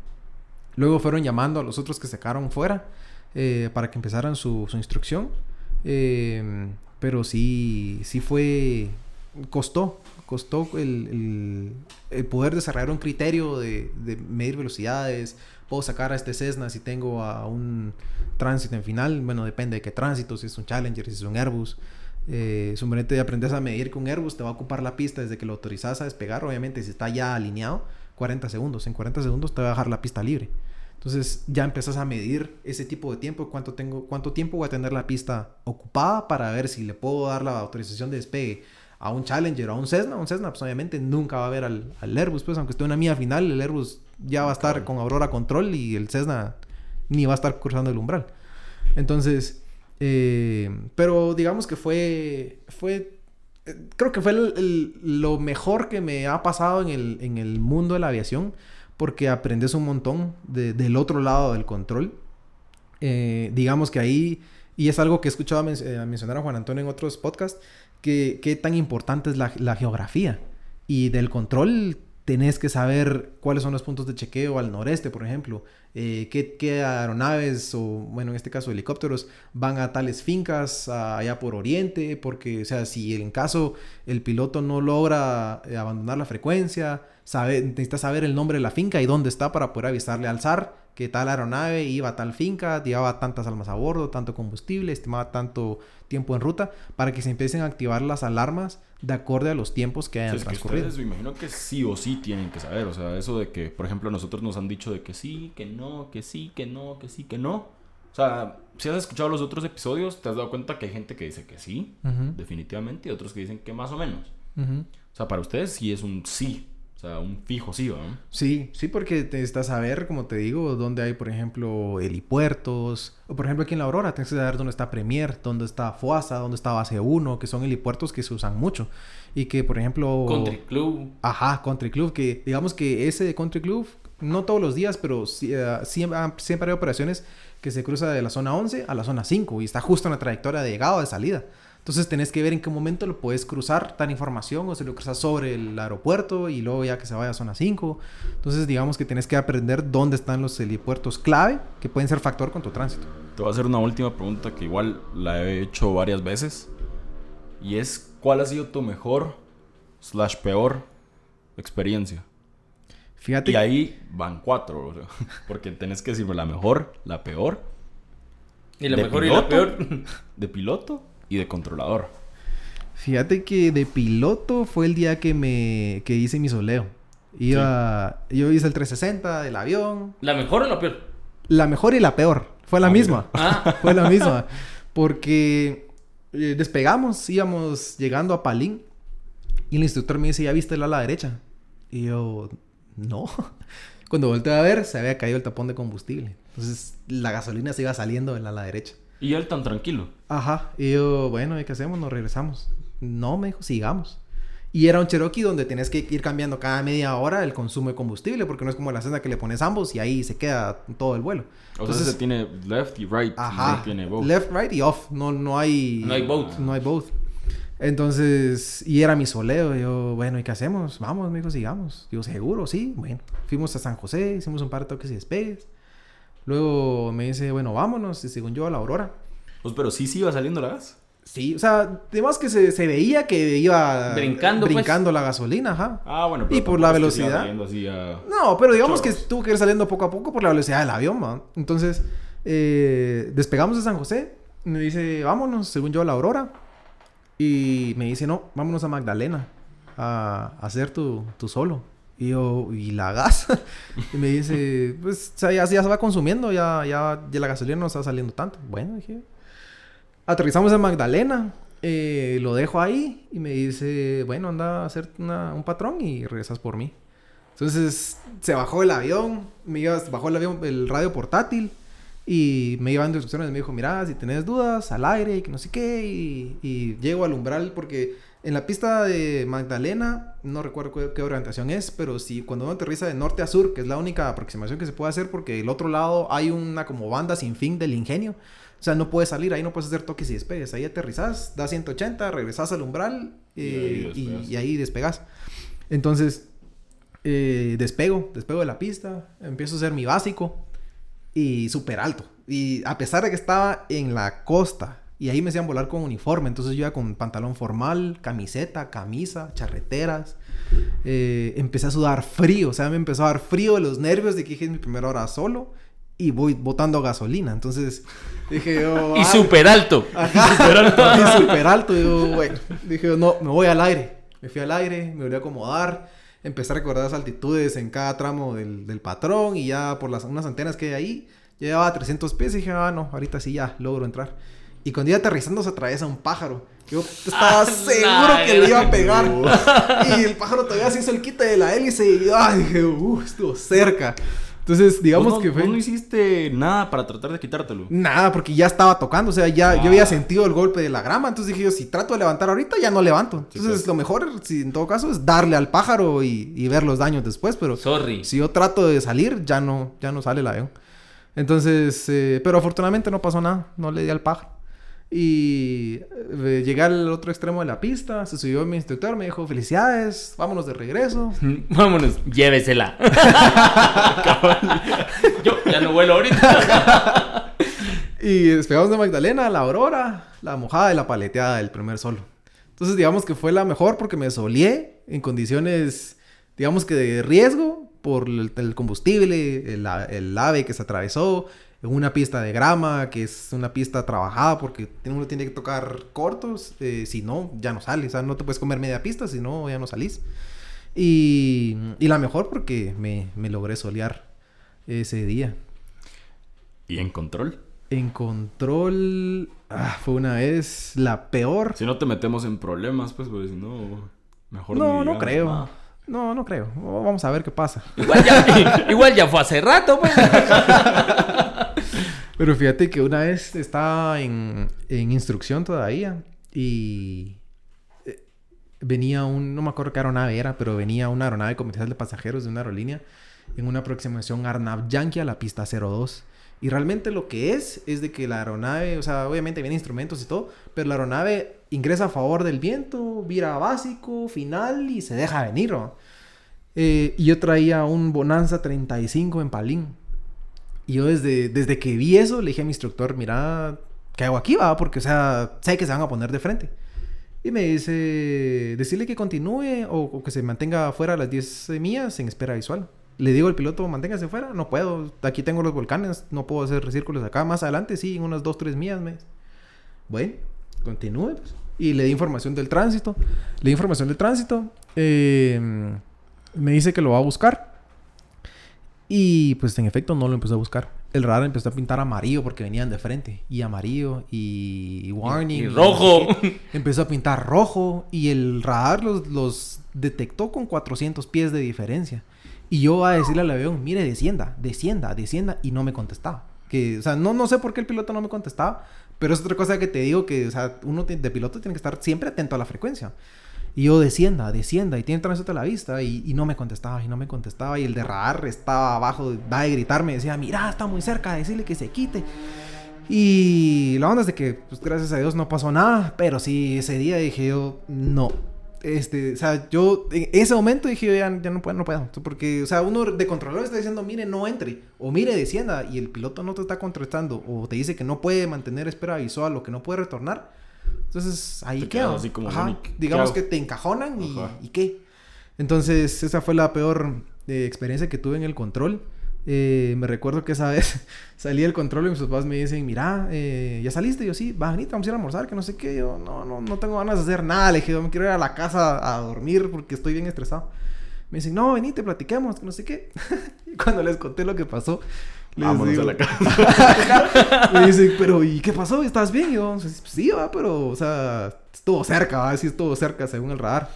C: Luego fueron llamando a los otros que se quedaron fuera eh, para que empezaran su, instrucción. Eh, pero sí, sí fue... Costó, costó el, poder desarrollar un criterio de medir velocidades. Puedo sacar a este Cessna si tengo a un tránsito en final. Bueno, depende de qué tránsito, si es un Challenger, si es un Airbus. Eh, suponete aprendes a medir con Airbus, te va a ocupar la pista desde que lo autorizas a despegar. Obviamente, si está ya alineado, 40 segundos. En 40 segundos te va a dejar la pista libre. Entonces ya empezás a medir ese tipo de tiempo, cuánto, tengo, cuánto tiempo voy a tener la pista ocupada para ver si le puedo dar la autorización de despegue a un Challenger o a un Cessna. Un Cessna, pues obviamente nunca va a ver al, al Airbus, pues aunque esté una mía final, el Airbus ya va a estar con Aurora Control y el Cessna ni va a estar cruzando el umbral. Entonces, eh, pero digamos que fue, fue eh, creo que fue el- el- lo mejor que me ha pasado en el, en el mundo de la aviación, porque aprendes un montón de- del otro lado del control. Eh, digamos que ahí, y es algo que he escuchado men- mencionar a Juan Antonio en otros podcasts, que qué tan importante es la, la geografía. Y del control tenés que saber cuáles son los puntos de chequeo al noreste, por ejemplo. Eh, qué, qué aeronaves o, bueno, en este caso helicópteros, van a tales fincas allá por oriente, porque, o sea, si en caso el piloto no logra eh, abandonar la frecuencia, sabe, necesita saber el nombre de la finca y dónde está para poder avisarle al SAR que tal aeronave iba a tal finca, llevaba tantas almas a bordo, tanto combustible, estimaba tanto tiempo en ruta, para que se empiecen a activar las alarmas de acorde a los tiempos que hayan
A: es que
C: transcurrido.
A: ustedes me imagino que sí o sí tienen que saber. O sea, eso de que, por ejemplo, nosotros nos han dicho de que sí, que no, que sí, que no, que sí, que no. O sea, si has escuchado los otros episodios, te has dado cuenta que hay gente que dice que sí, definitivamente, y otros que dicen que más o menos. O sea, para ustedes sí es un sí. O sea, un fijo sí, ¿no?
C: Sí, sí, porque te necesitas saber, como te digo, dónde hay, por ejemplo, helipuertos. O, por ejemplo, aquí en La Aurora, tienes que saber dónde está Premier, dónde está Foasa, dónde está Base 1, que son helipuertos que se usan mucho. Y que, por ejemplo...
B: Country Club.
C: Ajá, Country Club, que digamos que ese de Country Club, no todos los días, pero sí, eh, siempre, siempre hay operaciones que se cruza de la zona 11 a la zona 5 y está justo en la trayectoria de llegada o de salida. Entonces tenés que ver en qué momento lo puedes cruzar, dar información o se lo cruzas sobre el aeropuerto y luego ya que se vaya a zona 5. Entonces digamos que tenés que aprender dónde están los helipuertos clave que pueden ser factor con tu tránsito.
A: Te voy a hacer una última pregunta que igual la he hecho varias veces. Y es, ¿cuál ha sido tu mejor slash peor experiencia?
C: Fíjate.
A: Y ahí van cuatro, o sea, porque tenés que decirme la mejor, la peor.
B: Y la mejor y la peor.
A: De piloto y de controlador.
C: Fíjate que de piloto fue el día que me que hice mi soleo. Iba, yo hice el 360 del avión,
B: ¿La mejor o la peor?
C: la mejor y la peor. Fue la
A: Ah,
C: misma.
B: Ah.
C: Fue la misma. Porque eh, despegamos, íbamos llegando a Palín. Y el instructor me dice, ¿ya viste el ala derecha? Y yo, no. Cuando volteé a ver, se había caído el tapón de combustible. Entonces, la gasolina se iba saliendo del ala derecha.
A: Y él tan tranquilo.
C: Ajá. Y yo, bueno, ¿y qué hacemos? Nos regresamos. No, me dijo, sigamos. Y era un Cherokee donde tenías que ir cambiando cada media hora el consumo de combustible, porque no es como la cena que le pones ambos y ahí se queda todo el vuelo.
A: O sea, se tiene left y right.
C: Ajá.
A: No tiene both.
C: Left, right y off. No, no hay...
B: No hay both.
C: No hay both. Entonces, y era mi soleo. Yo, bueno, ¿y qué hacemos? Vamos, me dijo, sigamos. Digo, seguro, sí. Bueno, fuimos a San José, hicimos un par de toques y despegues. Luego me dice, bueno, vámonos. Y según yo, a la Aurora.
A: Pues, pero sí, sí iba saliendo la gas.
C: Sí, o sea, además que se, se veía que iba
B: Brincando, pues.
C: brincando la gasolina, ajá.
A: Ah, bueno.
C: Y por la velocidad.
A: iba saliendo así a-
C: No, pero digamos
A: Chorros.
C: que tuvo que ir saliendo poco a poco por la velocidad del avión, man. Entonces, eh, despegamos de San José. Me dice, vámonos, según yo, a la Aurora. Y me dice, no, vámonos a Magdalena a, a hacer tu, tu solo. Y yo, ¿y la gas? y me dice, pues o sea, ya, ya se va consumiendo, ya, ya, ya la gasolina no está saliendo tanto. Bueno, dije. Aterrizamos en Magdalena, eh, lo dejo ahí y me dice, bueno, anda a hacer un patrón y regresas por mí. Entonces se bajó el avión, me iba, bajó el avión, el radio portátil y me iba dando instrucciones. Me dijo, mira, si tenés dudas, al aire y que no sé qué. Y, y llego al umbral porque en la pista de Magdalena, no recuerdo qué, qué orientación es, pero si cuando uno aterriza de norte a sur, que es la única aproximación que se puede hacer porque el otro lado hay una como banda sin fin del ingenio. O sea, no puedes salir, ahí no puedes hacer toques y despegues. Ahí aterrizás, das 180, regresas al umbral
A: Y ahí
C: eh, y,
A: despegas.
C: y ahí despegas. Entonces, eh, despego, despego de la pista, empiezo a hacer mi básico y súper alto. Y a pesar de que estaba en la costa y ahí me hacían volar con uniforme, entonces yo iba con pantalón formal, camiseta, camisa, charreteras. Eh, empecé a sudar frío, o sea, me empezó a dar frío de los nervios de que dije es mi primera hora solo y voy botando gasolina. Entonces dije yo...
B: Y
C: "Ah,
B: súper alto.
C: Súper alto. Y súper alto. Y yo, bueno, dije, no, me voy al aire. Me fui al aire, me volví a acomodar. Empecé a recordar las altitudes en cada tramo del, del patrón y ya por las unas antenas que hay ahí, ya llevaba 300 pies y dije, ah, no, ahorita sí ya logro entrar. Y cuando iba aterrizando se atraviesa un pájaro. Yo estaba
B: ¡Ah,
C: seguro
B: la
C: que le iba a pegar. y el pájaro todavía se hizo el quite de la hélice y ah, dije, uh, estuvo cerca. Entonces, digamos
A: ¿Vos no,
C: que fue...
A: no hiciste nada para tratar de quitártelo.
C: Nada, porque ya estaba tocando, o sea, ya
A: Ah.
C: yo había sentido el golpe de la grama, entonces dije yo, si trato de levantar ahorita, ya no levanto.
A: Sí,
C: Entonces,
A: pues.
C: lo mejor, si en todo caso, es darle al pájaro y, y ver los daños después, pero
B: Sorry.
C: si yo trato de salir, ya no, ya no sale el avión. Entonces, eh, pero afortunadamente no pasó nada, no le di al pájaro. Y eh, llegué al otro extremo de la pista, se subió mi instructor, me dijo, felicidades, vámonos de regreso.
B: Vámonos, llévesela. Yo ya no vuelo ahorita.
C: Y despegamos de Magdalena, la aurora, la mojada y la paleteada del primer sol. Entonces, digamos que fue la mejor porque me soleé en condiciones, digamos que de riesgo por el, el combustible, el, el ave que se atravesó, una pista de grama, que es una pista trabajada porque uno tiene que tocar cortos, eh, si no, ya no sales. O sea, no te puedes comer media pista, si no, ya no salís. Y, y la mejor porque me, me logré solear ese día.
A: ¿Y en control?
C: En control, ah, fue una vez la peor.
A: Si no te metemos en problemas, pues, pues si no, mejor
C: No, no
A: digamos
C: creo.
A: nada.
C: No, no creo. Vamos a ver qué pasa.
B: Igual ya, igual ya fue hace rato, pues.
C: Pero fíjate que una vez estaba en, en instrucción todavía y eh, venía un, no me acuerdo qué aeronave era, pero venía una aeronave comercial de pasajeros de una aerolínea en una aproximación Arnab Yankee a la pista 02. Y realmente lo que es, es de que la aeronave, o sea, obviamente viene instrumentos y todo, pero la aeronave ingresa a favor del viento, vira básico, final y se deja venir. ¿no? Eh, y yo traía un Bonanza 35 en Palín. Y yo desde, desde que vi eso le dije a mi instructor, mira, ¿qué hago aquí? Va? Porque, o sea, sé que se van a poner de frente. Y me dice, decirle que continúe o, que se mantenga fuera a las 10 millas en espera visual. Le digo al piloto, manténgase fuera, no puedo, aquí tengo los volcanes, no puedo hacer círculos acá. Más adelante, sí, en unas 2, 3 millas. Me... Bueno, continúe. Pues. Y le di información del tránsito. Le di información del tránsito. Eh, me dice que lo va a buscar. Y pues en efecto no lo empezó a buscar. El radar empezó a pintar amarillo porque venían de frente. Y amarillo y, y warning.
B: Y, y rojo.
C: Y empezó a pintar rojo. Y el radar los, los, detectó con 400 pies de diferencia. Y yo a decirle al avión, mire, descienda, descienda, descienda. Y no me contestaba. Que, o sea, no, no sé por qué el piloto no me contestaba. Pero es otra cosa que te digo que, o sea, uno de piloto tiene que estar siempre atento a la frecuencia. Y yo descienda, descienda, y tiene tránsito a la vista, y, no me contestaba, y no me contestaba, y el de radar estaba abajo, va a gritarme, decía, mira, está muy cerca, decirle que se quite. Y la onda es de que, pues gracias a Dios no pasó nada, pero sí, ese día dije yo, no. Este, o sea, yo en ese momento dije, yo ya, ya no puedo, no puedo. Porque, o sea, uno de controlador está diciendo, mire, no entre, o mire, descienda, y el piloto no te está contestando, o te dice que no puede mantener espera visual, o que no puede retornar entonces ahí
A: Te
C: queda.
A: Así como
C: Ajá. Digamos que te encajonan y, y, qué. Entonces esa fue la peor eh, experiencia que tuve en el control. Eh, me recuerdo que esa vez salí del control y mis papás me dicen, mira, eh, ¿ya saliste? Yo, sí, va, venite, vamos a ir a almorzar, que no sé qué. Yo, no, no, no tengo ganas de hacer nada. Le dije, yo me quiero ir a la casa a dormir porque estoy bien estresado. Me dicen, no, venite, platiquemos, que no sé qué. y cuando les conté lo que pasó, les
A: Vámonos
C: digo,
A: a la casa.
C: me dicen, pero ¿y qué pasó? ¿Estás bien? Y yo, sí, va, pero, o sea, estuvo cerca, va, sí estuvo cerca según el radar.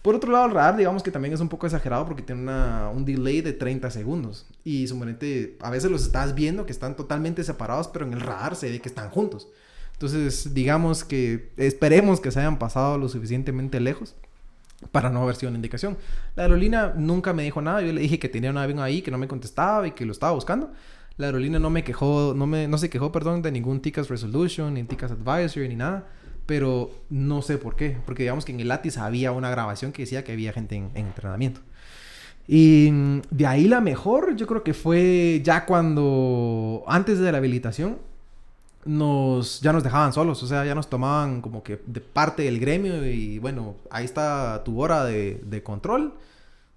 C: Por otro lado, el radar, digamos que también es un poco exagerado porque tiene una, un delay de 30 segundos. Y suponete, a veces los estás viendo que están totalmente separados, pero en el radar se ve que están juntos. Entonces, digamos que esperemos que se hayan pasado lo suficientemente lejos para no haber sido una indicación. La aerolínea nunca me dijo nada. Yo le dije que tenía un avión ahí que no me contestaba y que lo estaba buscando. La aerolínea no me quejó, no, me, no se quejó, perdón, de ningún TICAS Resolution, ni TICAS Advisory, ni nada. Pero no sé por qué. Porque digamos que en el LATIS había una grabación que decía que había gente en, en entrenamiento. Y de ahí la mejor, yo creo que fue ya cuando, antes de la habilitación, nos, ya nos dejaban solos, o sea, ya nos tomaban como que de parte del gremio y bueno, ahí está tu hora de, de control,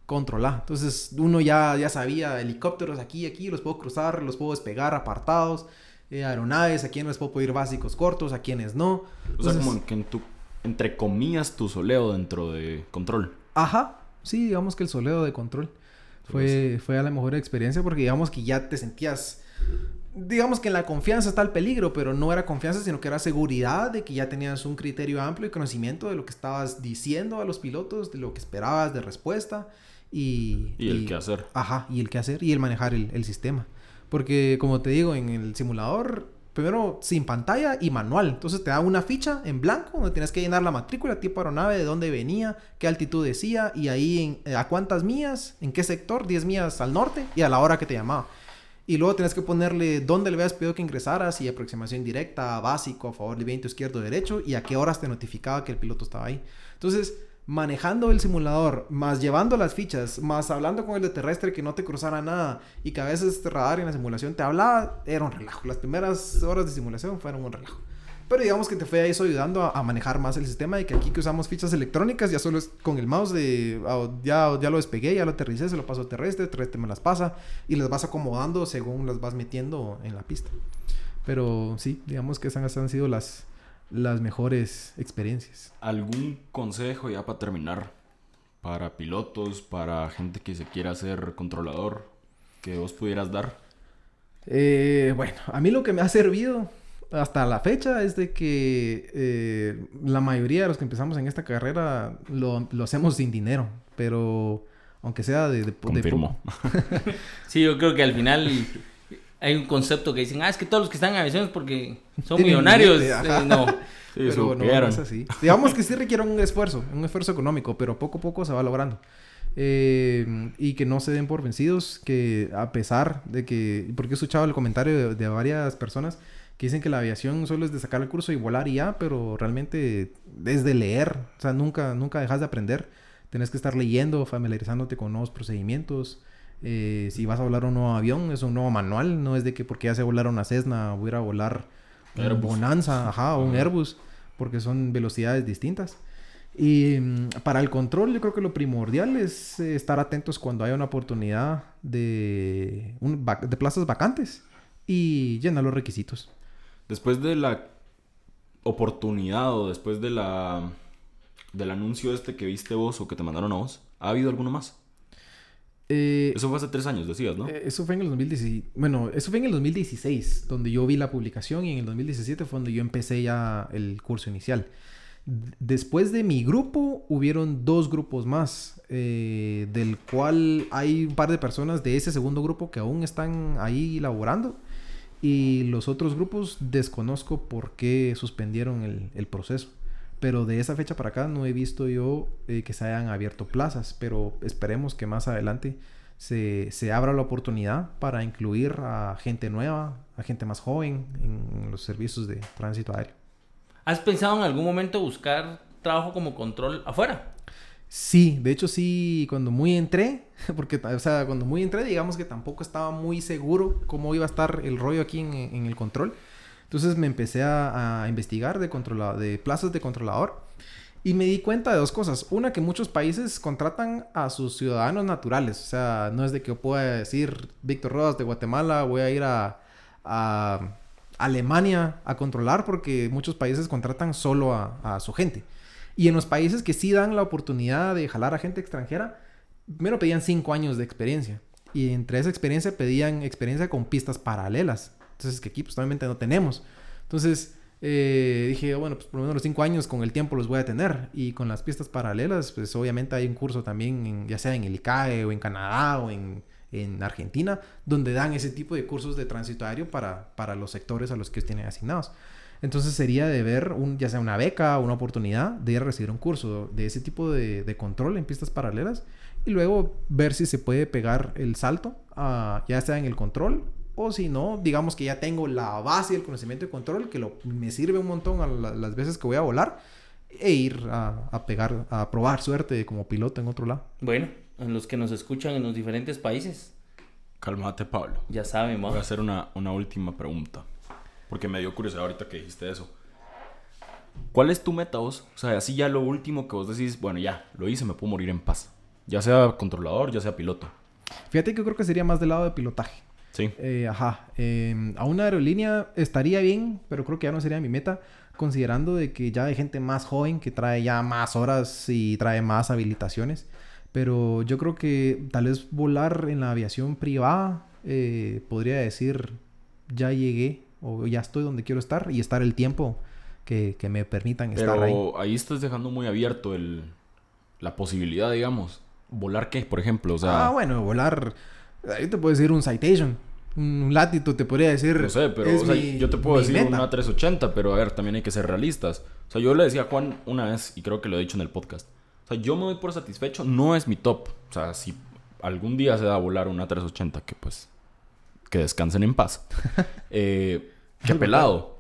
C: controla. Entonces uno ya, ya sabía, helicópteros aquí, aquí, los puedo cruzar, los puedo despegar apartados, eh, aeronaves, a quienes puedo pedir básicos cortos, a quienes no.
A: O sea, como que en tu, entre comillas, tu soleo dentro de control.
C: Ajá, sí, digamos que el soleo de control fue, fue a la mejor experiencia porque digamos que ya te sentías digamos que en la confianza está el peligro, pero no era confianza, sino que era seguridad de que ya tenías un criterio amplio y conocimiento de lo que estabas diciendo a los pilotos, de lo que esperabas de respuesta y...
A: Y el qué hacer.
C: Ajá, y el qué hacer y el manejar el, el, sistema. Porque como te digo, en el simulador, primero sin pantalla y manual. Entonces te da una ficha en blanco donde tienes que llenar la matrícula, tipo aeronave, de dónde venía, qué altitud decía y ahí en, a cuántas millas, en qué sector, 10 millas al norte y a la hora que te llamaba. Y luego tienes que ponerle dónde le habías pedido que ingresaras y aproximación directa, básico, a favor de viento, izquierdo, derecho y a qué horas te notificaba que el piloto estaba ahí. Entonces, manejando el simulador, más llevando las fichas, más hablando con el de terrestre que no te cruzara nada y que a veces este radar en la simulación te hablaba, era un relajo. Las primeras horas de simulación fueron un relajo. Pero digamos que te fue eso ayudando a, manejar más el sistema y que aquí que usamos fichas electrónicas ya solo es con el mouse de ya, ya lo despegué, ya lo aterricé, se lo paso a terrestre, terrestre me las pasa y las vas acomodando según las vas metiendo en la pista. Pero sí, digamos que esas han sido las, las mejores experiencias.
A: ¿Algún consejo ya para terminar? Para pilotos, para gente que se quiera hacer controlador, que vos pudieras dar.
C: Eh, bueno, a mí lo que me ha servido hasta la fecha es de que eh, la mayoría de los que empezamos en esta carrera lo, lo, hacemos sin dinero, pero aunque sea de... de, de
A: Confirmo.
B: Sí, yo creo que al final hay un concepto que dicen, ah, es que todos los que están en aviación es porque son millonarios. Eh, no.
A: Sí,
C: pero no,
A: supieron.
C: no es así. Digamos que sí requiere un esfuerzo, un esfuerzo económico, pero poco a poco se va logrando. Eh, y que no se den por vencidos, que a pesar de que, porque he escuchado el comentario de, de varias personas que dicen que la aviación solo es de sacar el curso y volar y ya, pero realmente es de leer, o sea, nunca, nunca dejas de aprender. Tenés que estar leyendo, familiarizándote con nuevos procedimientos. Eh, si vas a volar un nuevo avión, es un nuevo manual, no es de que porque ya sé volar una Cessna voy a ir a volar un. Bonanza, ajá, o un. Airbus, porque son velocidades distintas. Y mm, para el control, yo creo que lo primordial es eh, estar atentos cuando haya una oportunidad de, un de plazas vacantes y llenar los requisitos.
A: Después de la oportunidad o después de la del anuncio este que viste vos o que te mandaron a vos, ¿ha habido alguno más?
C: Eh,
A: Eso fue hace tres años, decías, ¿no?
C: eh, eso fue en el 2016. Bueno, eso fue en el 2016, donde yo vi la publicación y en el 2017 fue donde yo empecé ya el curso inicial. Después de mi grupo, hubieron dos grupos más, eh, del cual hay un par de personas de ese segundo grupo que aún están ahí laborando. Y los otros grupos desconozco por qué suspendieron el, el proceso. Pero de esa fecha para acá no he visto yo eh, que se hayan abierto plazas. Pero esperemos que más adelante se, se abra la oportunidad para incluir a gente nueva, a gente más joven en los servicios de tránsito aéreo.
B: ¿Has pensado en algún momento buscar trabajo como control afuera?
C: Sí, de hecho sí, cuando muy entré, porque, o sea, cuando muy entré, digamos que tampoco estaba muy seguro cómo iba a estar el rollo aquí en, en el control. Entonces me empecé a, investigar de, controla- de plazas de controlador y me di cuenta de dos cosas. Una, que muchos países contratan a sus ciudadanos naturales. O sea, no es de que yo pueda decir, Víctor Rodas de Guatemala, voy a ir a, a Alemania a controlar porque muchos países contratan solo a, a su gente. Y en los países que sí dan la oportunidad de jalar a gente extranjera, primero pedían cinco años de experiencia. Y entre esa experiencia pedían experiencia con pistas paralelas. Entonces, que aquí pues obviamente no tenemos. Entonces, eh, dije, bueno, pues por lo menos los cinco años con el tiempo los voy a tener. Y con las pistas paralelas, pues obviamente hay un curso también, en- ya sea en el ICAE o en Canadá o en, en Argentina, donde dan ese tipo de cursos de tránsito aéreo para, para los sectores a los que tienen asignados. Entonces sería de ver, un, ya sea una beca o una oportunidad de ir a recibir un curso de ese tipo de, de control en pistas paralelas y luego ver si se puede pegar el salto, a, ya sea en el control o si no, digamos que ya tengo la base del conocimiento de control que lo, me sirve un montón a la- las veces que voy a volar e ir a, a pegar, a probar suerte como piloto en otro lado.
B: Bueno, en los que nos escuchan en los diferentes países,
A: Cálmate, Pablo.
B: ya saben,
A: Voy a
B: ¿va?
A: hacer una, una última pregunta. Porque me dio curiosidad ahorita que dijiste eso. ¿Cuál es tu meta vos? O sea, así ya lo último que vos decís, bueno, ya, lo hice, me puedo morir en paz. Ya sea controlador, ya sea piloto.
C: Fíjate que yo creo que sería más del lado de pilotaje.
A: Sí.
C: Eh, ajá. Eh, a una aerolínea estaría bien, pero creo que ya no sería mi meta, considerando de que ya hay gente más joven que trae ya más horas y trae más habilitaciones. Pero yo creo que tal vez volar en la aviación privada, eh, podría decir, ya llegué o ya estoy donde quiero estar y estar el tiempo que, que me permitan estar ahí.
A: Pero ahí estás dejando muy abierto el, la posibilidad, digamos. ¿Volar qué, por ejemplo? O sea,
C: ah, bueno, volar, ahí te puedo decir un citation, un latito, te podría decir.
A: no sé, pero
C: es
A: o sea,
C: mi-
A: yo te puedo decir
C: meta.
A: una 380, pero a ver, también hay que ser realistas. O sea, yo le decía a Juan una vez, y creo que lo he dicho en el podcast. O sea, yo me doy por satisfecho, no es mi top. O sea, si algún día se da a volar una 380, que pues, que descansen en paz. eh, qué
C: Algo
A: pelado,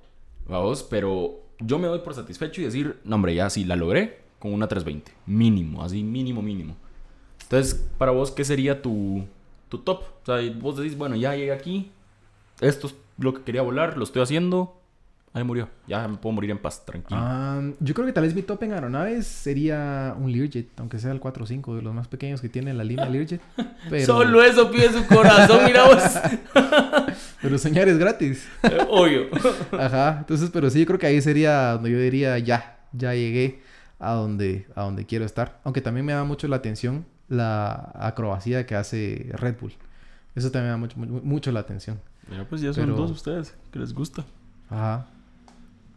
A: vamos, pero yo me doy por satisfecho y decir, no, hombre, ya sí la logré con una 320. Mínimo, así, mínimo, mínimo. Entonces, para vos, ¿qué sería tu, tu top? O sea, vos decís, bueno, ya llegué aquí, esto es lo que quería volar, lo estoy haciendo, ahí murió. Ya me puedo morir en paz, tranquilo.
C: Ah, yo creo que tal vez mi top en aeronaves sería un Learjet, aunque sea el 4 o 5 de los más pequeños que tiene la línea Learjet. Pero,
B: Solo eso pide su corazón, mira vos.
C: pero soñar es gratis.
B: Obvio.
C: Ajá. Entonces, pero sí, yo creo que ahí sería donde yo diría ya, ya llegué a donde, a donde quiero estar. Aunque también me da mucho la atención la acrobacia que hace Red Bull. Eso también me da mucho, mu- mucho la atención.
A: Mira, pues ya son
C: pero-
A: dos ustedes que les gusta.
C: Ajá.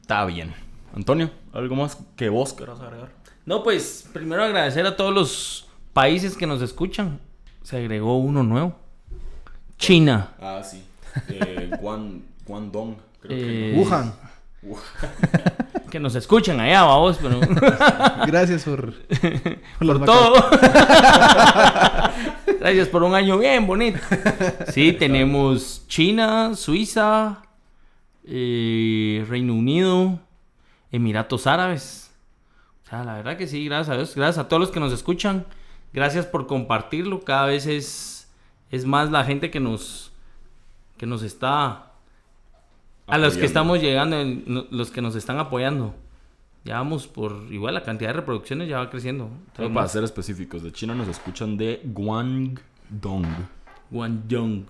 A: Está bien. Antonio, ¿algo más que vos querás agregar?
B: No, pues primero agradecer a todos los países que nos escuchan, se agregó uno nuevo. China.
A: Ah, sí. Eh, Guan, Guangdong. Creo
B: Eh,
A: que
C: Wuhan.
B: Que nos escuchan allá, vamos, pero
C: Gracias por, por
B: todo. Gracias por un año bien bonito. Sí, tenemos China, Suiza, eh, Reino Unido, Emiratos Árabes. O sea, la verdad que sí, gracias a Dios. Gracias a todos los que nos escuchan. Gracias por compartirlo. Cada vez es, es más la gente que nos, que nos está... A los que
A: apoyando.
B: estamos llegando, los que nos están apoyando. Ya vamos por... Igual la cantidad de reproducciones ya va creciendo.
A: Solo para ser específicos, de China nos escuchan de Guangdong.
B: Guangdong.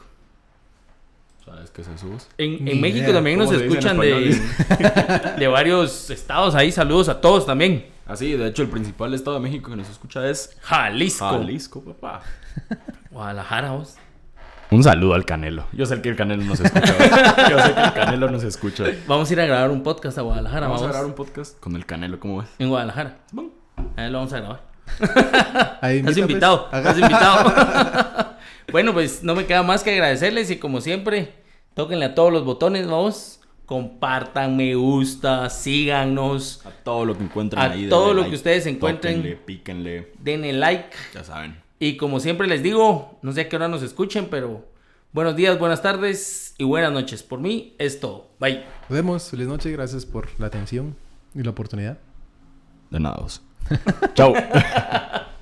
A: ¿Sabes qué es eso?
B: En, en México
C: idea.
B: también nos
A: ¿Cómo se dice en
B: escuchan de, de varios estados ahí. Saludos a todos también.
A: Ah, sí, de hecho, el principal estado de México que nos escucha es
B: Jalisco.
A: Jalisco, papá.
B: Guadalajara, vos.
A: Un saludo al Canelo. Yo sé que el Canelo nos escucha. ¿verdad? Yo sé que el Canelo nos escucha.
B: Vamos a ir a grabar un podcast a Guadalajara,
A: Vamos
B: vamos.
A: a grabar un podcast con el Canelo, ¿cómo ves?
B: En Guadalajara.
A: Bueno,
B: Ahí lo vamos a grabar.
C: Ahí invita,
B: invitado, estás invitado. bueno, pues no me queda más que agradecerles y como siempre, tóquenle a todos los botones, vamos. Compartan, me gusta, síganos,
A: a todo lo que encuentren
B: A
A: ahí.
B: todo lo
A: like,
B: que ustedes encuentren.
A: tóquenle, píquenle,
B: denle like.
A: ya saben.
B: Y como siempre les digo, no sé a qué hora nos escuchen, pero buenos días, buenas tardes y buenas noches. Por mí es todo. Bye.
C: Nos vemos. Feliz noche. Gracias por la atención y la oportunidad.
A: De nada, vos. Chao.